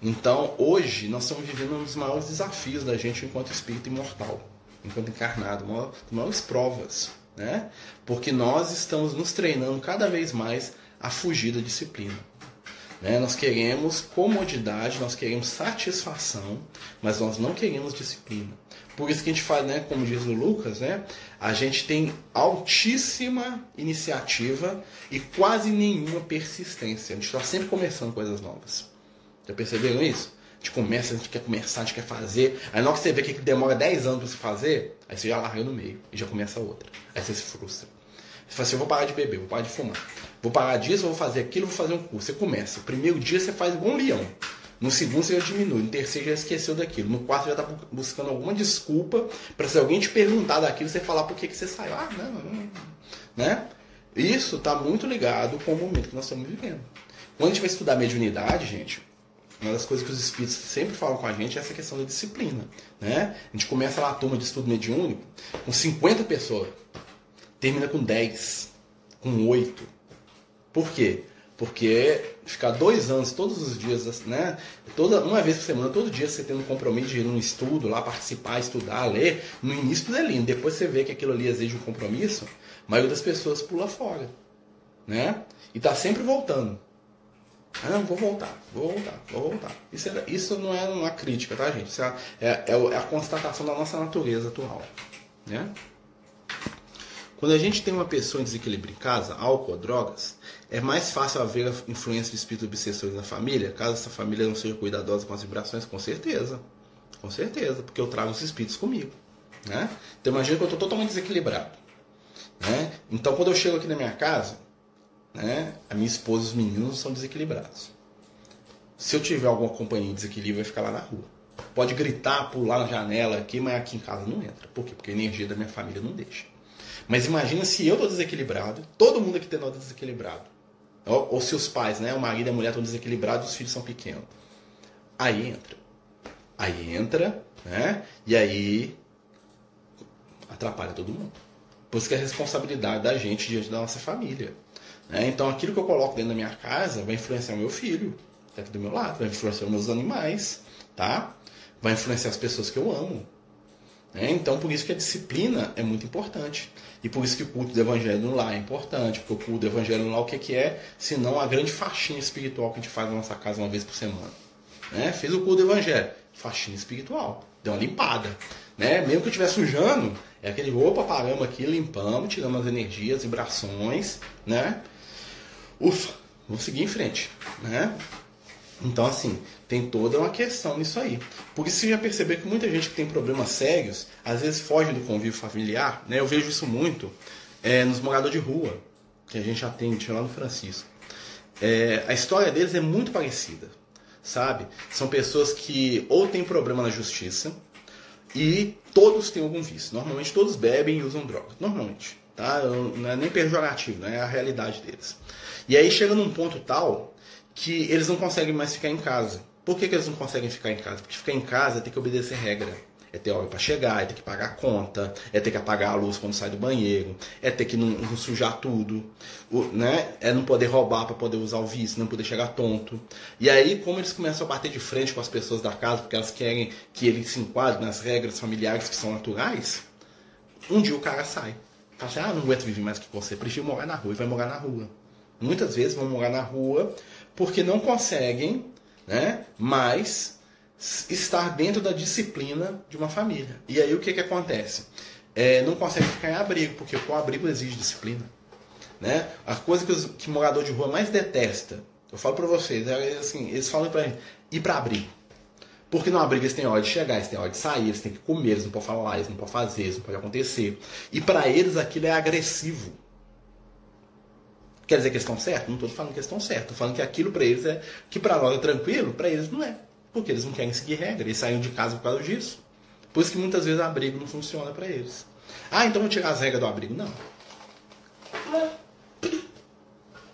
Então, hoje, nós estamos vivendo um dos maiores desafios da gente enquanto espírito imortal, enquanto encarnado, uma das maiores provas, né? Porque nós estamos nos treinando cada vez mais a fugir da disciplina. Né? Nós queremos comodidade, nós queremos satisfação, mas nós não queremos disciplina. Por isso que a gente faz, né, como diz o Lucas, né, a gente tem altíssima iniciativa e quase nenhuma persistência. A gente está sempre começando coisas novas. Já perceberam isso? A gente começa, a gente quer começar, a gente quer fazer. Aí na hora que você vê que demora 10 anos para você fazer, aí você já larga no meio e já começa outra. Aí você se frustra. Você fala assim, eu vou parar de beber, vou parar de fumar. Vou parar disso, vou fazer aquilo, vou fazer um curso. Você começa. O primeiro dia você faz igual um leão. No segundo você já diminui. No terceiro já esqueceu daquilo. No quarto já está buscando alguma desculpa para se alguém te perguntar daquilo, você falar por que, que você saiu. Ah, não, não. Né? Isso está muito ligado com o momento que nós estamos vivendo. Quando a gente vai estudar mediunidade, gente, uma das coisas que os espíritos sempre falam com a gente é essa questão da disciplina. Né? A gente começa lá a turma de estudo mediúnico com 50 pessoas, termina com 10, com 8 por quê? Porque ficar dois anos, todos os dias, né? Toda, uma vez por semana, todo dia você tendo um compromisso de ir num estudo, lá participar, estudar, ler, no início tudo é lindo. Depois você vê que aquilo ali exige um compromisso, a maioria das pessoas pula fora. Né? E tá sempre voltando. Ah, não, vou voltar, vou voltar, vou voltar. Isso, é, isso não é uma crítica, tá, gente? Isso é, é, é a constatação da nossa natureza atual. Né? Quando a gente tem uma pessoa em desequilíbrio em casa, álcool drogas, é mais fácil haver a influência de espíritos obsessores na família, caso essa família não seja cuidadosa com as vibrações, com certeza. Com certeza, porque eu trago os espíritos comigo. Né? Então imagina que eu estou totalmente desequilibrado. Né? Então quando eu chego aqui na minha casa, né, a minha esposa e os meninos são desequilibrados. Se eu tiver alguma companhia em desequilíbrio, vai ficar lá na rua. Pode gritar, pular na janela aqui, mas aqui em casa não entra. Por quê? Porque a energia da minha família não deixa. Mas imagina se eu estou desequilibrado, todo mundo aqui tem nota desequilibrado. Ou, ou se os pais, né, o marido e a mulher estão desequilibrados os filhos são pequenos. Aí entra. Aí entra, né? E aí atrapalha todo mundo. Por isso que é a responsabilidade da gente diante da nossa família. Né? Então aquilo que eu coloco dentro da minha casa vai influenciar o meu filho, que tá aqui do meu lado, vai influenciar os meus animais, tá? Vai influenciar as pessoas que eu amo. Né? Então, por isso que a disciplina é muito importante. E por isso que o culto do evangelho lar é importante, porque o culto do evangelho lar o que, que é? Senão a grande faxina espiritual que a gente faz na nossa casa uma vez por semana. Né? Fez o culto do evangelho, faxina espiritual, deu uma limpada. Né? Mesmo que eu estiver sujando, é aquele opa, paramos aqui, limpamos, tiramos as energias, vibrações, né? Ufa, vamos seguir em frente, né? Então, assim, tem toda uma questão nisso aí. Por isso você já percebeu que muita gente que tem problemas sérios, às vezes foge do convívio familiar, né? Eu vejo isso muito é, nos moradores de rua, que a gente atende lá no Francisco. É, a história deles é muito parecida, sabe? São pessoas que ou têm problema na justiça e todos têm algum vício. Normalmente todos bebem e usam drogas. Normalmente, tá? Não é nem pejorativo, né? É a realidade deles. E aí chega num ponto tal que eles não conseguem mais ficar em casa. Por que, que eles não conseguem ficar em casa? Porque ficar em casa é ter que obedecer regra. É ter hora para chegar, é ter que pagar a conta, é ter que apagar a luz quando sai do banheiro, é ter que não, não sujar tudo, né? é não poder roubar para poder usar o vício, não poder chegar tonto. E aí, como eles começam a bater de frente com as pessoas da casa, porque elas querem que ele se enquadre nas regras familiares que são naturais, um dia o cara sai. Fala assim, ah, não aguento viver mais que você, prefiro morar na rua e vai morar na rua. Muitas vezes vão morar na rua porque não conseguem né, mais estar dentro da disciplina de uma família. E aí o que, que acontece? É, não conseguem ficar em abrigo, porque o abrigo exige disciplina. Né? A coisa que, os, que morador de rua mais detesta, eu falo para vocês, é assim, eles falam para ir para abrigo. Porque no abrigo eles têm hora de chegar, eles têm hora de sair, eles têm que comer, eles não podem falar, eles não podem fazer, isso não pode acontecer. E para eles aquilo é agressivo. Quer dizer que eles estão certos? Não estou falando que eles estão certos. Estou falando que aquilo para eles é. Que para nós é tranquilo, para eles não é. Porque eles não querem seguir regra. Eles saem de casa por causa disso. Por isso que muitas vezes o abrigo não funciona para eles. Ah, então vou tirar as regras do abrigo. Não. Mas,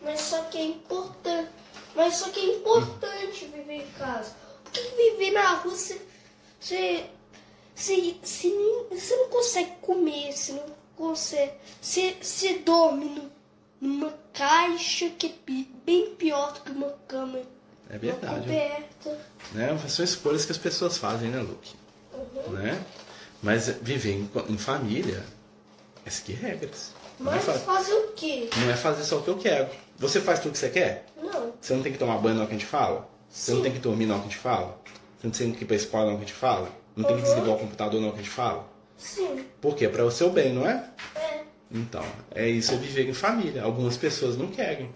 mas só que é importante. Mas só que é importante viver em casa. Porque viver na rua você. Você, você, você não consegue comer, você não consegue. Você, você dorme numa caixa que é bem pior do que uma cama. É verdade. Coberta. Né? São escolhas que as pessoas fazem, né, Luke? Uhum. Né? Mas viver em, em família é seguir regras. Não é, Mas fa- fazer o quê? não é fazer só o que eu quero. Você faz tudo que você quer? Não. Você não tem que tomar banho na hora que a gente fala? Você não Sim. tem que dormir na hora que a gente fala? Você não tem que ir pra escola na hora que a gente fala? Não tem que Uhum. desligar o computador na hora que a gente fala? Sim. Por quê? Para o seu bem, não é? É. Então, é isso é viver em família. Algumas pessoas não querem.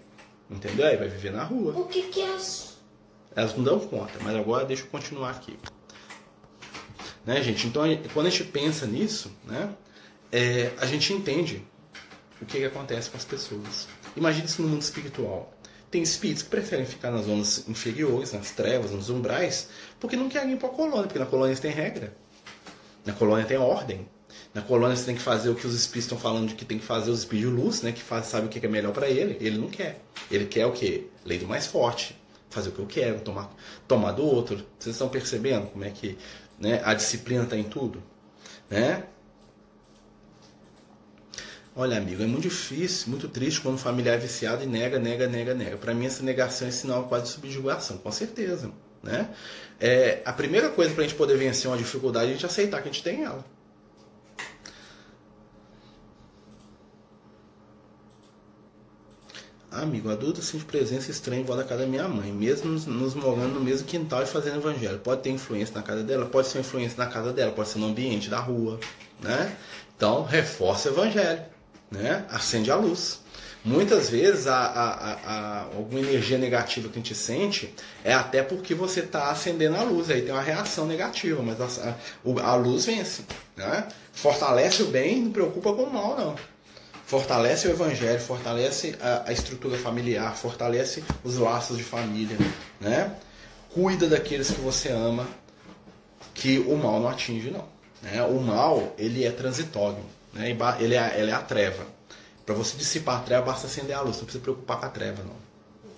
Entendeu? Aí vai viver na rua. O que que é as... Elas não dão conta, mas agora deixa eu continuar aqui. Né, gente? Então, quando a gente pensa nisso, né, é, a gente entende o que, que acontece com as pessoas. Imagine isso no mundo espiritual. Tem espíritos que preferem ficar nas zonas inferiores, nas trevas, nos umbrais, porque não querem ir para a colônia, porque na colônia têm regra. Na colônia tem ordem. Na colônia você tem que fazer o que os espíritos estão falando de que tem que fazer, os espíritos de luz, né? Que faz, sabe o que é melhor para ele. Ele não quer. Ele quer o quê? Lei do mais forte. Fazer o que eu quero, tomar, tomar do outro. Vocês estão percebendo como é que né, a disciplina está em tudo? Né? Olha, amigo, é muito difícil, muito triste quando o familiar é viciado e nega, nega, nega, nega. Para mim, essa negação é sinal quase de subjugação, com certeza. Né? É, a primeira coisa para a gente poder vencer uma dificuldade é a gente aceitar que a gente tem ela. Amigo, adulto sente presença estranha em volta da casa da minha mãe, mesmo nos, morando no mesmo quintal e fazendo evangelho. Pode ter influência na casa dela, pode ser influência na casa dela, pode ser no ambiente da rua, né? Então, reforça o evangelho, né? Acende a luz. Muitas vezes a, a, a, alguma energia negativa que a gente sente é até porque você está acendendo a luz, aí tem uma reação negativa, mas a, a luz vence, né? Fortalece o bem, não preocupa com o mal, não fortalece o evangelho, fortalece a, a estrutura familiar, fortalece os laços de família, né? Cuida daqueles que você ama, que o mal não atinge não. Né? O mal ele é transitório, né? Ele é, ele é a treva. Para você dissipar a treva basta acender a luz, não precisa preocupar com a treva não.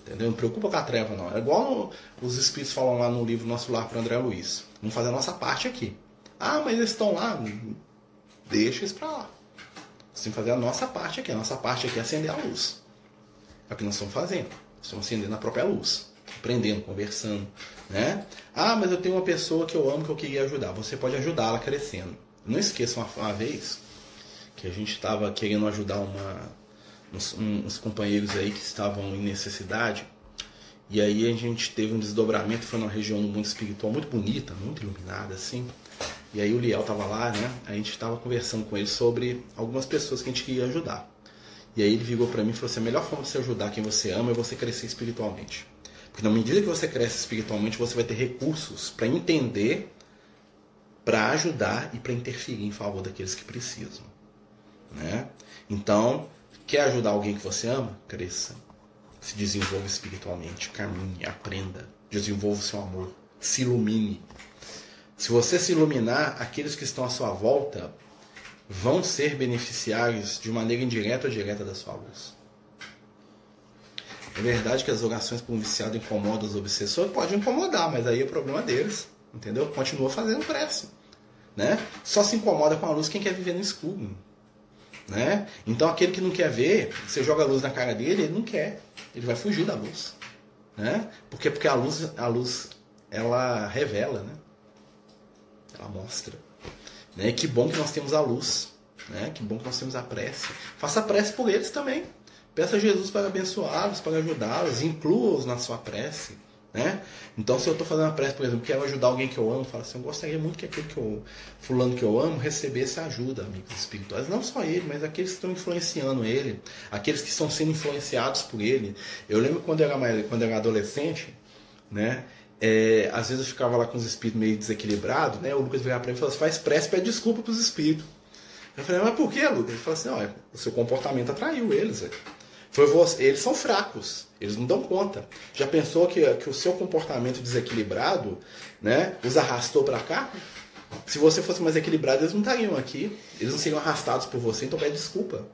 Entendeu? Não preocupa com a treva não. É igual no- os espíritos falam lá no livro Nosso Lar para André Luiz. Vamos fazer a nossa parte aqui. Ah, mas eles estão lá. Deixa eles para lá. Você tem que fazer a nossa parte aqui. A nossa parte aqui é acender a luz. É o que nós estamos fazendo. Nós estamos acendendo a própria luz. Aprendendo, conversando. Né? Ah, mas eu tenho uma pessoa que eu amo que eu queria ajudar. Você pode ajudá-la crescendo. Não esqueça uma, uma vez que a gente estava querendo ajudar uma, uns, uns companheiros aí que estavam em necessidade. E aí a gente teve um desdobramento, foi numa região do mundo espiritual muito bonita, muito iluminada, assim. E aí o Liel tava lá, né? A gente tava conversando com ele sobre algumas pessoas que a gente queria ajudar. E aí ele virou para mim e falou assim: a melhor forma de você ajudar quem você ama é você crescer espiritualmente. Porque na medida que você cresce espiritualmente, você vai ter recursos para entender, para ajudar e para interferir em favor daqueles que precisam. Né? Então, quer ajudar alguém que você ama? Cresça. Se desenvolva espiritualmente, caminhe, aprenda, desenvolva o seu amor, se ilumine. Se você se iluminar, aqueles que estão à sua volta vão ser beneficiários de maneira indireta ou direta da sua luz. É verdade que as orações por um viciado incomodam os obsessores? Pode incomodar, mas aí é problema deles. Entendeu? Continua fazendo prece. Né? Só se incomoda com a luz quem quer viver no escuro. Né? Então aquele que não quer ver, você joga a luz na cara dele, ele não quer. Ele vai fugir da luz. Né? Porque, porque a luz, a luz ela revela, né? Ela mostra. Né? Que bom que nós temos a luz. Né? Que bom que nós temos a prece. Faça prece por eles também. Peça a Jesus para abençoá-los, para ajudá-los, inclua-os na sua prece. Né? Então, se eu estou fazendo uma prece, por exemplo, quero ajudar alguém que eu amo, falo assim, eu gostaria muito que aquele que eu, fulano que eu amo, recebesse ajuda, amigos espirituais. Não só ele, mas aqueles que estão influenciando ele, aqueles que estão sendo influenciados por ele. Eu lembro quando eu era, mais, quando eu era adolescente, né? É, às vezes eu ficava lá com os espíritos meio desequilibrados, né? O Lucas virava para mim e falou assim, faz prece, pede desculpa pros espíritos. Eu falei, mas por que, Lucas? Ele falou assim, olha, o seu comportamento atraiu eles. Foi você, eles são fracos, eles não dão conta. Já pensou que, que o seu comportamento desequilibrado, né, os arrastou para cá? Se você fosse mais equilibrado, eles não estariam aqui. Eles não seriam arrastados por você, então pede desculpa.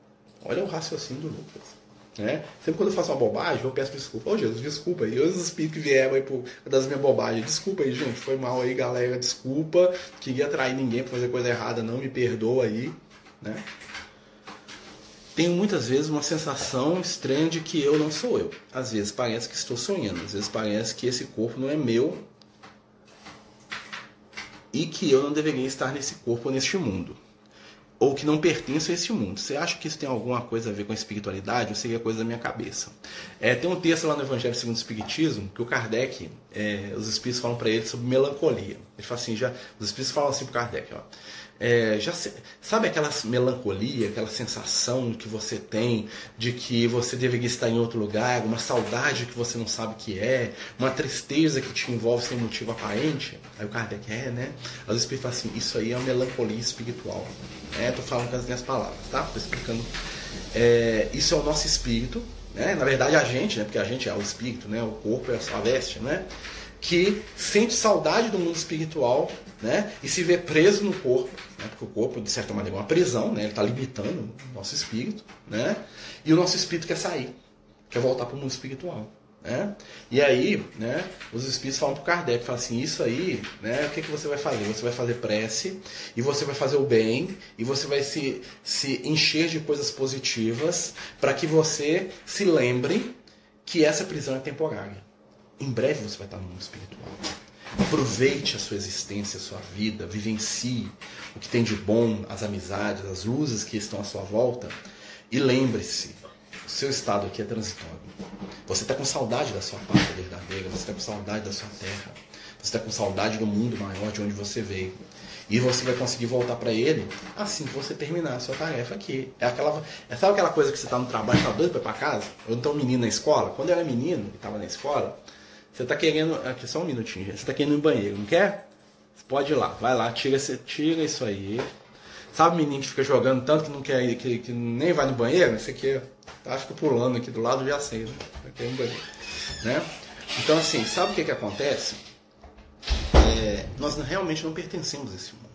Olha o raciocínio do Lucas. Né? Sempre quando eu faço uma bobagem, eu peço desculpa. Ô oh, Jesus, desculpa aí. os espíritos que vieram aí por das minhas bobagens. Desculpa aí, gente. Foi mal aí, galera. Desculpa. Queria atrair ninguém para fazer coisa errada. Não me perdoa aí. Né? Tenho muitas vezes uma sensação estranha de que eu não sou eu. Às vezes parece que estou sonhando. Às vezes parece que esse corpo não é meu. E que eu não deveria estar nesse corpo, neste mundo ou que não pertence a esse mundo. Você acha que isso tem alguma coisa a ver com a espiritualidade ou seria coisa da minha cabeça? É, tem um texto lá no Evangelho segundo o Espiritismo que o Kardec, é, os espíritos falam para ele sobre melancolia. Ele fala assim, já, os espíritos falam assim para Kardec, ó, é, já sabe aquela melancolia, aquela sensação que você tem de que você deveria estar em outro lugar, uma saudade que você não sabe que é, uma tristeza que te envolve sem motivo aparente? Aí o Kardec é, né? Aí o Espírito fala assim: isso aí é uma melancolia espiritual. É, tô falando com as minhas palavras, tá? Tô explicando. É, isso é o nosso espírito, né? Na verdade, a gente, né? Porque a gente é o espírito, né? O corpo é a sua veste, né? Que sente saudade do mundo espiritual né? E se vê preso no corpo, né? porque o corpo, de certa maneira, é uma prisão, né? ele está limitando o nosso espírito, né? e o nosso espírito quer sair, quer voltar para o mundo espiritual. Né? E aí, né, os espíritos falam para o Kardec, falam assim, isso aí, né, o que, que você vai fazer? Você vai fazer prece, e você vai fazer o bem, e você vai se, se encher de coisas positivas, para que você se lembre que essa prisão é temporária. Em breve você vai estar no mundo espiritual. Aproveite a sua existência, a sua vida, vivencie o que tem de bom, as amizades, as luzes que estão à sua volta. E lembre-se, o seu estado aqui é transitório. Você está com saudade da sua pátria verdadeira, você está com saudade da sua terra, você está com saudade do mundo maior de onde você veio. E você vai conseguir voltar para ele assim que você terminar a sua tarefa aqui. É aquela, é, sabe aquela coisa que você está no trabalho, está doido para ir para casa? Ou então um menino na escola? Quando eu era menino e estava na escola, você está querendo. Aqui só um minutinho, gente. Você está querendo ir no banheiro, não quer? Pode ir lá, vai lá, tira, tira isso aí. Sabe o menino que fica jogando tanto que não quer ir, que, que nem vai no banheiro? Esse aqui, tá, fica pulando aqui do lado, já sei, né? Aqui é banheiro. Né? Então, assim, sabe o que, que acontece? É, nós realmente não pertencemos a esse mundo.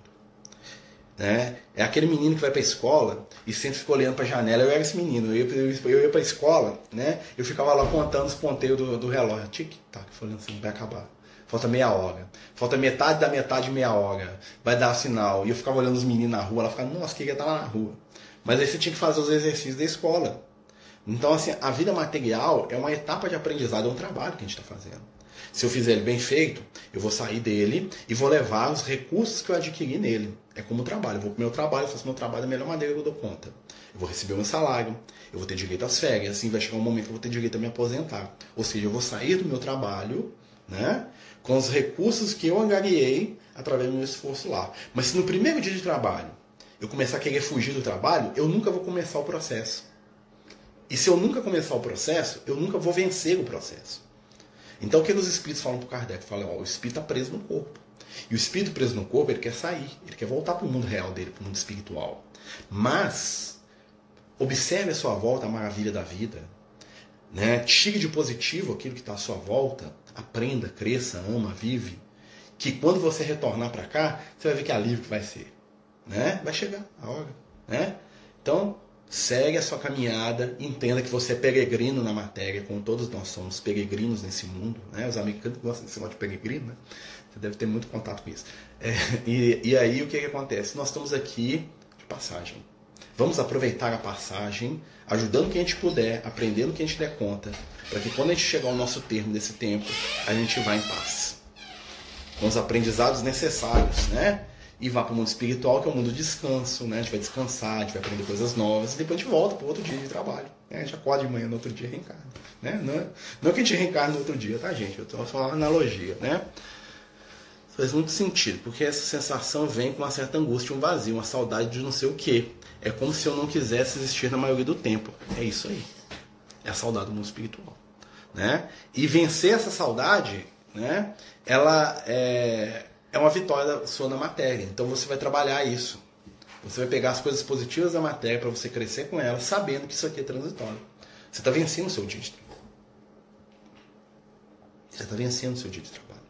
Né? É aquele menino que vai para escola e sempre fica olhando para a janela. Eu era esse menino, eu ia, eu ia para a escola, né? eu ficava lá contando os ponteiros do, do relógio. Tic-tac, falando assim, vai acabar. Falta meia hora. Falta metade da metade de meia hora. Vai dar sinal. E eu ficava olhando os meninos na rua, ela ficava, nossa, queria estar lá na rua. Mas aí você tinha que fazer os exercícios da escola. Então, assim, a vida material é uma etapa de aprendizado, é um trabalho que a gente está fazendo. Se eu fizer ele bem feito, eu vou sair dele e vou levar os recursos que eu adquiri nele. É como trabalho. Eu vou para o meu trabalho, faço meu trabalho da melhor maneira que eu dou conta. Eu vou receber meu salário, eu vou ter direito às férias, assim vai chegar um momento que eu vou ter direito a me aposentar. Ou seja, eu vou sair do meu trabalho, né? Com os recursos que eu angariei através do meu esforço lá. Mas se no primeiro dia de trabalho eu começar a querer fugir do trabalho, eu nunca vou começar o processo. E se eu nunca começar o processo, eu nunca vou vencer o processo. Então o que os espíritos falam para Kardec? Falam, ó, o espírito está preso no corpo. E o espírito preso no corpo, ele quer sair, ele quer voltar para o mundo real dele, para o mundo espiritual. Mas, observe a sua volta a maravilha da vida. Né? Tire de positivo aquilo que está à sua volta. Aprenda, cresça, ama, vive. Que quando você retornar para cá, você vai ver que alívio que vai ser. Né? Vai chegar a hora. Né? Então, Segue a sua caminhada, entenda que você é peregrino na matéria, como todos nós somos peregrinos nesse mundo. Né? Os americanos gostam desse modo de peregrino, né? você deve ter muito contato com isso. É, e, e aí o que, que acontece? Nós estamos aqui de passagem. Vamos aproveitar a passagem, ajudando quem a gente puder, aprendendo quem a gente der conta, para que quando a gente chegar ao nosso termo desse tempo, a gente vá em paz. Com os aprendizados necessários, né? E vá para o mundo espiritual, que é o mundo do descanso, né? A gente vai descansar, a gente vai aprender coisas novas, e depois a gente volta para outro dia de trabalho. Né? A gente acorda de manhã no outro dia e reencarna. Né? Não, é, não é que a gente reencarna no outro dia, tá, gente? Eu estou uma analogia, né? Faz muito sentido, porque essa sensação vem com uma certa angústia, um vazio, uma saudade de não sei o quê. É como se eu não quisesse existir na maioria do tempo. É isso aí. É a saudade do mundo espiritual. Né? E vencer essa saudade né? Ela é, é uma vitória sua na matéria. Então você vai trabalhar isso. Você vai pegar as coisas positivas da matéria para você crescer com ela, sabendo que isso aqui é transitório. Você está vencendo o seu dia de trabalho. Você está vencendo o seu dia de trabalho.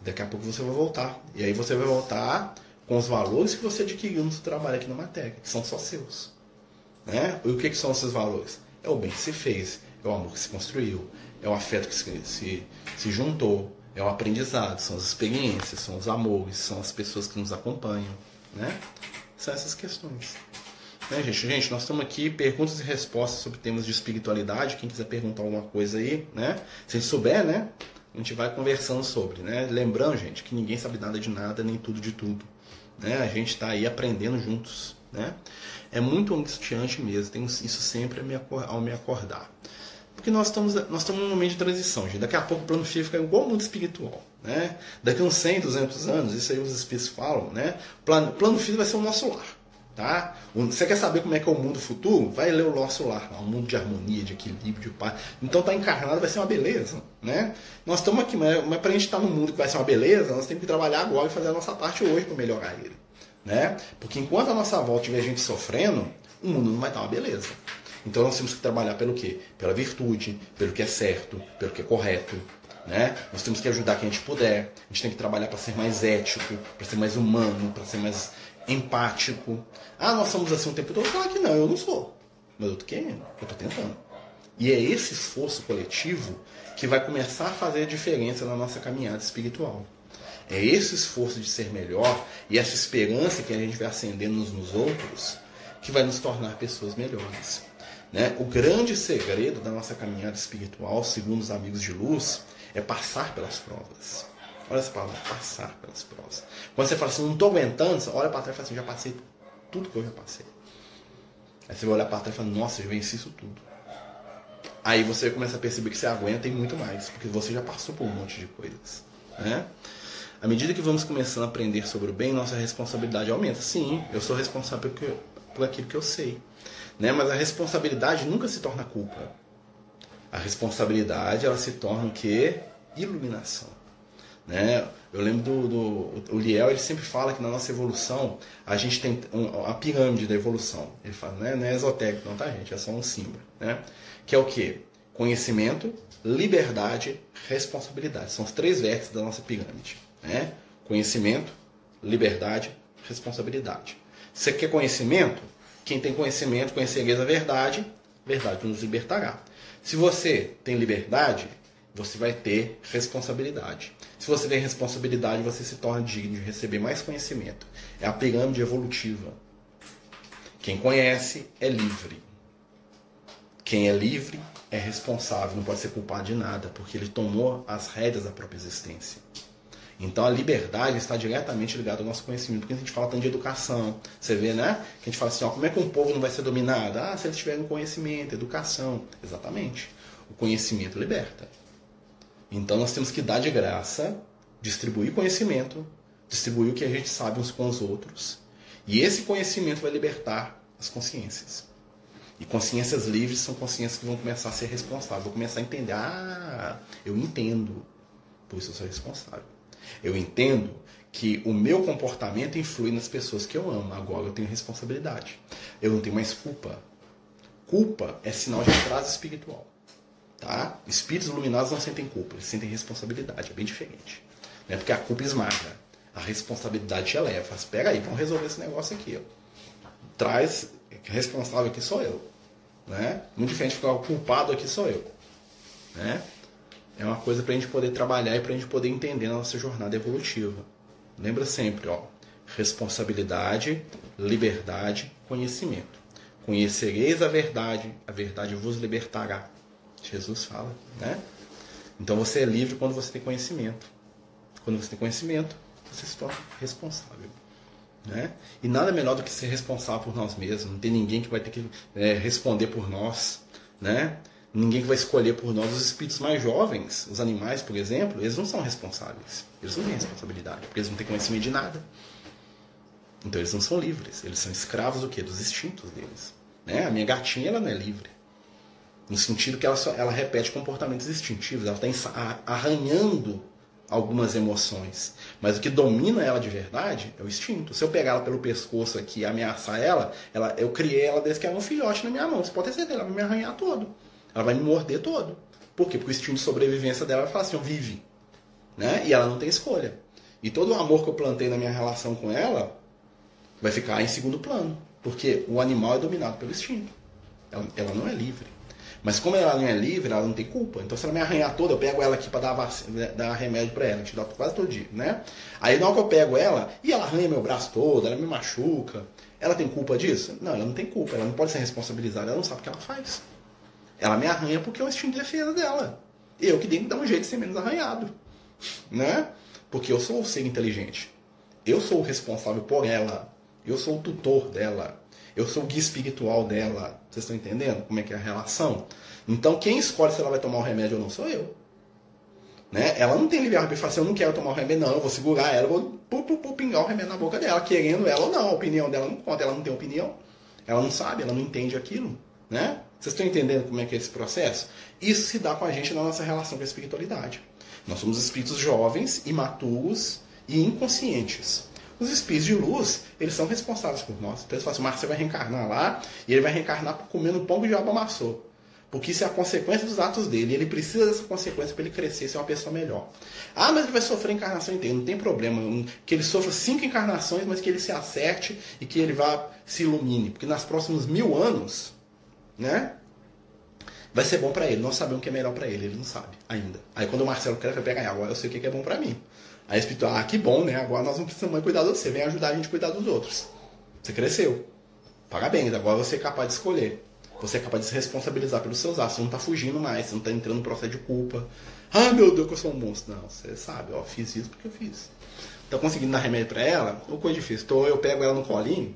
Daqui a pouco você vai voltar. E aí você vai voltar com os valores que você adquiriu no seu trabalho aqui na matéria, que são só seus. Né? E o que, que são esses valores? É o bem que se fez, é o amor que se construiu, é o afeto que se, se, se juntou, é o aprendizado, são as experiências, são os amores, são as pessoas que nos acompanham. Né? São essas questões. Né, gente? gente, nós estamos aqui, perguntas e respostas sobre temas de espiritualidade. Quem quiser perguntar alguma coisa aí, né? Se souber, né? A gente vai conversando sobre, né? Lembrando, gente, que ninguém sabe nada de nada, nem tudo de tudo. Né? A gente está aí aprendendo juntos, né? É muito angustiante mesmo, tenho isso sempre ao me acordar. Porque nós estamos, nós estamos num momento de transição, gente. Daqui a pouco o plano físico é igual ao mundo espiritual. Né? Daqui a uns 100, 200 anos, isso aí os espíritos falam, né? Plano, plano físico vai ser o nosso lar. Tá? Você quer saber como é que é o mundo futuro? Vai ler o nosso lar, um mundo de harmonia, de equilíbrio, de paz. Então tá encarnado, vai ser uma beleza, né? Nós estamos aqui, mas, mas para a gente estar tá no mundo que vai ser uma beleza, nós temos que trabalhar agora e fazer a nossa parte hoje para melhorar ele, né? Porque enquanto a nossa volta tiver gente sofrendo, o mundo não vai estar uma beleza. Então nós temos que trabalhar pelo quê? Pela virtude, pelo que é certo, pelo que é correto, né? Nós temos que ajudar quem a gente puder. A gente tem que trabalhar para ser mais ético, para ser mais humano, para ser mais empático. Ah, nós somos assim o tempo todo. Claro que não, eu não sou. Mas eu tô querendo, eu tô tentando. E é esse esforço coletivo que vai começar a fazer a diferença na nossa caminhada espiritual. É esse esforço de ser melhor e essa esperança que a gente vai acendendo uns nos outros que vai nos tornar pessoas melhores. Né? O grande segredo da nossa caminhada espiritual, segundo os amigos de luz, é passar pelas provas. Olha essa palavra, passar pelas provas. Quando você fala assim, não estou aguentando, você olha para trás e fala assim, já passei tudo que eu já passei. Aí você vai olhar para trás e fala, nossa, eu venci isso tudo. Aí você começa a perceber que você aguenta e muito mais, porque você já passou por um monte de coisas. Né? À medida que vamos começando a aprender sobre o bem, nossa responsabilidade aumenta. Sim, eu sou responsável por, por aquilo que eu sei. Né? Mas a responsabilidade nunca se torna culpa. A responsabilidade ela se torna o que? Iluminação. Né? Eu lembro do, do o Liel, ele sempre fala que na nossa evolução a gente tem um, a pirâmide da evolução. Ele fala, né? não é esotérico, não, tá, gente? É só um símbolo. Né? Que é o que? Conhecimento, liberdade, responsabilidade. São os três vértices da nossa pirâmide. Né? Conhecimento, liberdade, responsabilidade. Você quer conhecimento? Quem tem conhecimento, conhecereis a verdade, verdade nos libertará. Se você tem liberdade, você vai ter responsabilidade. Se você tem responsabilidade, você se torna digno de receber mais conhecimento. É a pirâmide evolutiva. Quem conhece é livre. Quem é livre é responsável, não pode ser culpado de nada, porque ele tomou as rédeas da própria existência. Então a liberdade está diretamente ligada ao nosso conhecimento. Porque a gente fala tanto de educação, você vê, né? Que a gente fala assim, ó, como é que um povo não vai ser dominado? Ah, se eles tiverem conhecimento, educação. Exatamente. O conhecimento liberta. Então nós temos que dar de graça, distribuir conhecimento, distribuir o que a gente sabe uns com os outros. E esse conhecimento vai libertar as consciências. E consciências livres são consciências que vão começar a ser responsáveis, vão começar a entender, ah, eu entendo, por isso eu sou responsável. Eu entendo que o meu comportamento influi nas pessoas que eu amo. Agora eu tenho responsabilidade. Eu não tenho mais culpa. Culpa é sinal de atraso espiritual. Tá? Espíritos iluminados não sentem culpa, eles sentem responsabilidade. É bem diferente. Né? Porque a culpa esmaga. A responsabilidade te eleva. Faz, aí, vamos resolver esse negócio aqui. Ó. Traz, responsável aqui sou eu. Né? Muito diferente de ficar culpado aqui sou eu. Né? É uma coisa para a gente poder trabalhar e para a gente poder entender a nossa jornada evolutiva. Lembra sempre, ó, responsabilidade, liberdade, conhecimento. Conhecereis a verdade, a verdade vos libertará. Jesus fala, né? Então você é livre quando você tem conhecimento. Quando você tem conhecimento, você se torna responsável. Né? E nada melhor do que ser responsável por nós mesmos. Não tem ninguém que vai ter que é, responder por nós. Né? Ninguém vai escolher por nós. Os espíritos mais jovens, os animais, por exemplo, eles não são responsáveis. Eles não têm responsabilidade, porque eles não têm conhecimento de nada. Então eles não são livres. Eles são escravos do quê? Dos instintos deles. Né? A minha gatinha ela não é livre. No sentido que ela, só, ela repete comportamentos instintivos, ela está arranhando algumas emoções. Mas o que domina ela de verdade é o instinto. Se eu pegar ela pelo pescoço aqui e ameaçar ela, ela, eu criei ela desde que era um filhote na minha mão. Você pode ter certeza, ela vai me arranhar todo. Ela vai me morder todo. Por quê? Porque o instinto de sobrevivência dela vai falar assim, vive. Né? E ela não tem escolha. E todo o amor que eu plantei na minha relação com ela vai ficar em segundo plano. Porque o animal é dominado pelo instinto. Ela, ela não é livre. Mas como ela não é livre, ela não tem culpa. Então se ela me arranhar toda, eu pego ela aqui para dar, vacina, dar remédio para ela, te dá quase todo dia, né? Aí na hora que eu pego ela, e ela arranha meu braço todo, ela me machuca. Ela tem culpa disso? Não, ela não tem culpa, ela não pode ser responsabilizada, ela não sabe o que ela faz. Ela me arranha porque é o instinto de defesa dela. Eu que tenho que dar um jeito de ser menos arranhado. Né? Porque eu sou o ser inteligente. Eu sou o responsável por ela. Eu sou o tutor dela. Eu sou o guia espiritual dela. Vocês estão entendendo como é que é a relação? Então, quem escolhe se ela vai tomar o remédio ou não sou eu. Né? Ela não tem livre-arbítrio e fala assim, eu não quero tomar o remédio, não, eu vou segurar ela, vou pu, pu, pu, pingar o remédio na boca dela, querendo ela ou não. A opinião dela não conta, ela não tem opinião. Ela não sabe, ela não entende aquilo. Né? Vocês estão entendendo como é que é esse processo? Isso se dá com a gente na nossa relação com a espiritualidade. Nós somos espíritos jovens, imaturos e inconscientes. Os espíritos de luz, eles são responsáveis por nós. Então eles falam assim, você vai reencarnar lá, e ele vai reencarnar comendo pão que o diabo amassou. Porque isso é a consequência dos atos dele. Ele precisa dessa consequência para ele crescer ser uma pessoa melhor. Ah, mas ele vai sofrer a encarnação inteira. Não tem problema. Que ele sofra cinco encarnações, mas que ele se acerte e que ele vá se ilumine. Porque nos próximos mil anos, né? Vai ser bom para ele. Nós sabemos o que é melhor para ele. Ele não sabe ainda. Aí quando o Marcelo quer, vai pegar agora eu sei o que é bom para mim. Aí o Espírito, ah, que bom, né? Agora nós não precisamos mais cuidar de você. Vem ajudar a gente a cuidar dos outros. Você cresceu. Parabéns. Agora você é capaz de escolher. Você é capaz de se responsabilizar pelos seus atos. Você não está fugindo mais. Você não está entrando no processo de culpa. Ah, meu Deus, que eu sou um monstro. Não, você sabe. Ó, fiz isso porque eu fiz. Tá conseguindo dar remédio para ela? Ou coisa difícil. Então eu pego ela no colinho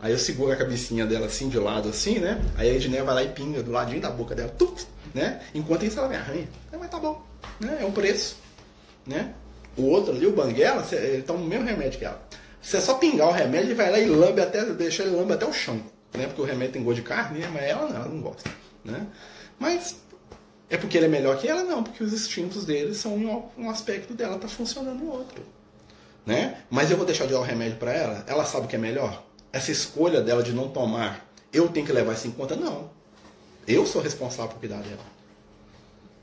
Aí eu seguro a cabecinha dela assim, de lado, assim, né? Aí a Edneia vai lá e pinga do ladinho da boca dela, tup, né? Enquanto isso ela me arranha. É, mas tá bom, né? É um preço, né? O outro ali, o banguela, ele toma o mesmo remédio que ela. Você é só pingar o remédio, ele vai lá e lambe até, deixa ele lambe até o chão, né? Porque o remédio tem gosto de carne, né? Mas ela não, ela não gosta, né? Mas é porque ele é melhor que ela? Não, porque os instintos dele são um, um aspecto dela, tá funcionando no outro, né? Mas eu vou deixar de dar o remédio para ela? Ela sabe o que é melhor? Essa escolha dela de não tomar, eu tenho que levar isso em conta? Não. Eu sou responsável por cuidar dela.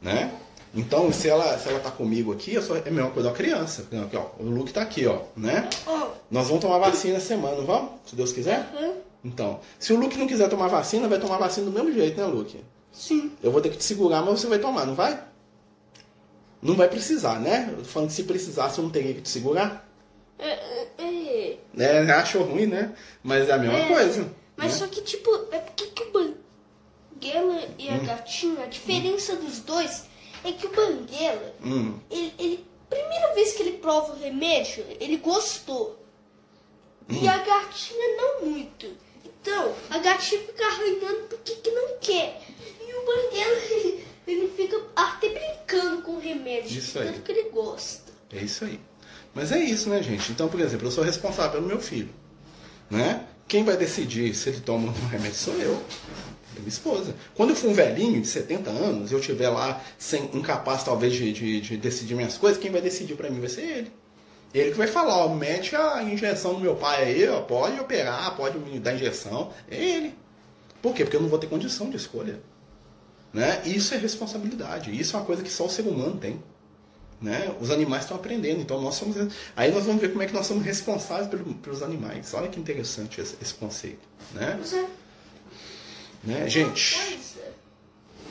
Né? Então, se ela, se ela tá comigo aqui, eu sou, é a mesma coisa da criança. Aqui, ó, o Luke tá aqui, ó, né? Nós vamos tomar vacina essa semana, vamos? Se Deus quiser? Então, se o Luke não quiser tomar vacina, vai tomar vacina do mesmo jeito, né, Luke? Sim. Eu vou ter que te segurar, mas você vai tomar, não vai? Não vai precisar, né? Eu tô falando que se precisasse, eu não teria que te segurar. É, é, é. É, achou ruim, né? Mas é a mesma É, coisa. Mas né? só que, tipo, é porque que o Banguela e a gatinha, a diferença dos dois é que o Banguela, Hum. ele, ele- primeira vez que ele prova o remédio, ele gostou. E a gatinha não muito. Então, a gatinha fica arranhando porque que não quer. E o Banguela, ele fica até brincando com o remédio, Isso aí. tanto que ele gosta. É isso aí. Mas é isso, né, gente? Então, por exemplo, eu sou responsável pelo meu filho. Né? Quem vai decidir se ele toma um remédio sou eu. É minha esposa. Quando eu for um velhinho de 70 anos, eu estiver lá sem incapaz talvez de, de, de decidir minhas coisas, quem vai decidir pra mim vai ser ele. Ele que vai falar, ó, mete a injeção no meu pai aí, ó, pode operar, pode me dar injeção. É ele. Por quê? Porque eu não vou ter condição de escolha. Né? Isso é responsabilidade. Isso é uma coisa que só o ser humano tem. Né? Os animais estão aprendendo, então nós somos. Aí nós vamos ver como é que nós somos responsáveis pelo- pelos animais. Olha que interessante esse, esse conceito. Né? É- Né? Gente,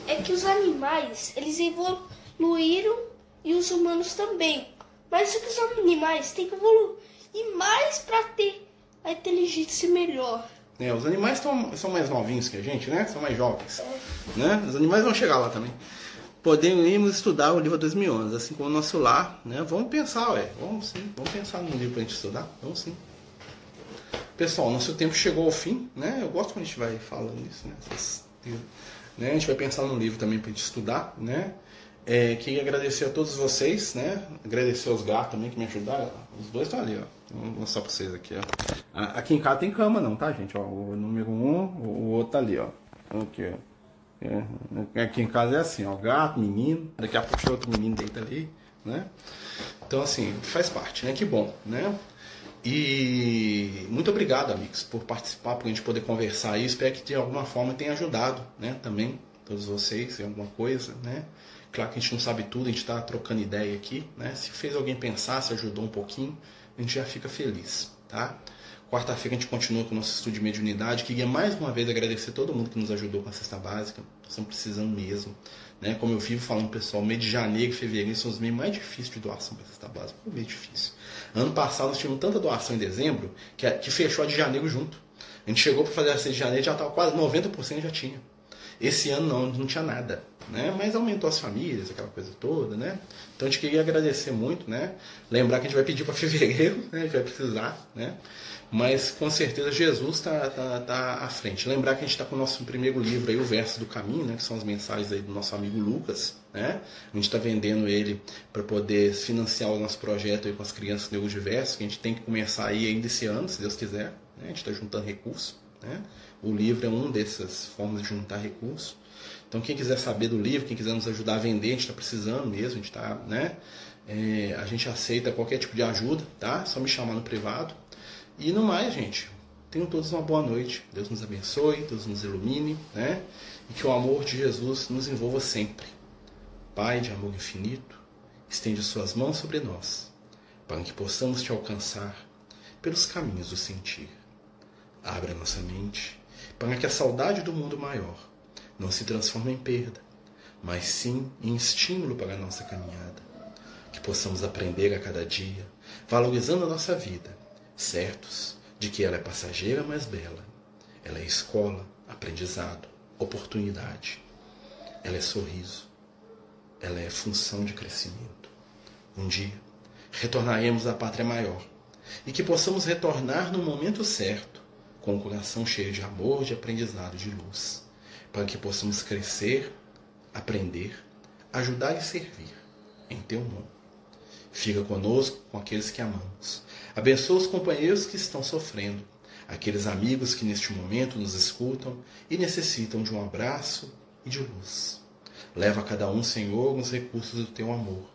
é que os animais, eles evoluíram e os humanos também. Mas só que os animais têm que evoluir mais para ter a inteligência melhor. né, os animais tão, são mais novinhos que a gente, né? São mais jovens. Né? Os animais vão chegar lá também. Podemos estudar o livro 2011, assim como o nosso lar. Né? Vamos pensar, ué. Vamos sim. Vamos pensar no livro pra gente estudar. Vamos sim. Pessoal, nosso tempo chegou ao fim, né? Eu gosto quando a gente vai falando isso, né? Essas- né? A gente vai pensar num livro também pra gente estudar, né? É, queria agradecer a todos vocês, né? Agradecer aos gatos também que me ajudaram. Os dois estão ali, ó. Vou mostrar pra vocês aqui, ó. Aqui em casa tem cama não, tá, gente? Ó, o número um, o outro tá ali, ó. Aqui, ó. É, aqui em casa é assim, ó, gato, menino, daqui a pouco outro menino deita ali, né? Então, assim, faz parte, né? Que bom, né? E muito obrigado, amigos, por participar, por a gente poder conversar aí. Espero que de alguma forma tenha ajudado, né? Também, todos vocês, em alguma coisa, né? Claro que a gente não sabe tudo, a gente está trocando ideia aqui, né? Se fez alguém pensar, se ajudou um pouquinho, a gente já fica feliz, tá? Quarta-feira a gente continua com o nosso estudo de mediunidade. Queria mais uma vez agradecer todo mundo que nos ajudou com a cesta básica. Estamos precisando mesmo. Né? Como eu vivo falando, pessoal, mês de janeiro e fevereiro são os meses mais difíceis de doação para a cesta básica. É meio difícil. Ano passado nós tivemos tanta doação em dezembro que, que fechou a de janeiro junto. A gente chegou para fazer a cesta de janeiro já estava quase 90% já tinha. Esse ano não, não tinha nada, né? Mas aumentou as famílias, aquela coisa toda, né? Então a gente queria agradecer muito, né? Lembrar que a gente vai pedir para fevereiro, né? A gente vai precisar, né? Mas com certeza Jesus está tá, tá à frente. Lembrar que a gente está com o nosso primeiro livro aí, o Verso do Caminho, né? Que são as mensagens aí do nosso amigo Lucas, né? A gente está vendendo ele para poder financiar o nosso projeto aí com as crianças neurodiversas, que a gente tem que começar aí ainda esse ano, se Deus quiser. Né? A gente está juntando recursos, né? O livro é uma dessas formas de juntar recursos. Então, quem quiser saber do livro, quem quiser nos ajudar a vender, a gente está precisando mesmo, a gente está, né? É, a gente aceita qualquer tipo de ajuda, tá? Só me chamar no privado. E no mais, gente, tenham todos uma boa noite. Deus nos abençoe, Deus nos ilumine, né? E que o amor de Jesus nos envolva sempre. Pai de amor infinito, estende suas mãos sobre nós, para que possamos te alcançar pelos caminhos do sentir. Abra nossa mente para que a saudade do mundo maior não se transforme em perda, mas sim em estímulo para a nossa caminhada. Que possamos aprender a cada dia, valorizando a nossa vida, certos de que ela é passageira, mas bela. Ela é escola, aprendizado, oportunidade. Ela é sorriso. Ela é função de crescimento. Um dia retornaremos à pátria maior e que possamos retornar no momento certo com o coração cheio de amor, de aprendizado, de luz, para que possamos crescer, aprender, ajudar e servir em teu nome. Fica conosco com aqueles que amamos. Abençoa os companheiros que estão sofrendo, aqueles amigos que neste momento nos escutam e necessitam de um abraço e de luz. Leva a cada um, Senhor, os recursos do teu amor,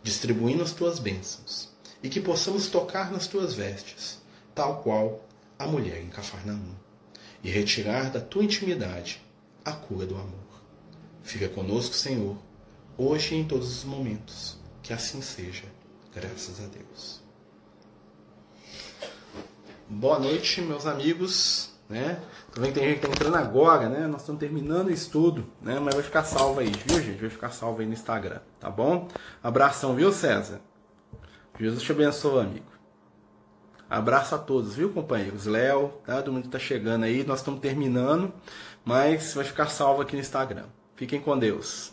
distribuindo as tuas bênçãos, e que possamos tocar nas tuas vestes, tal qual a mulher em Cafarnaum e retirar da tua intimidade a cura do amor. Fica conosco, Senhor, hoje e em todos os momentos. Que assim seja, graças a Deus. Boa noite, meus amigos. Né? Também tem gente que está entrando agora, né? Nós estamos terminando o estudo, né? Mas vai ficar salvo aí, viu, gente? Vai ficar salvo aí no Instagram, tá bom? Abração, viu, César? Jesus te abençoe, amigo. Abraço a todos, viu, companheiros? Léo, tá? Todo mundo que tá chegando aí, nós estamos terminando, mas vai ficar salvo aqui no Instagram. Fiquem com Deus.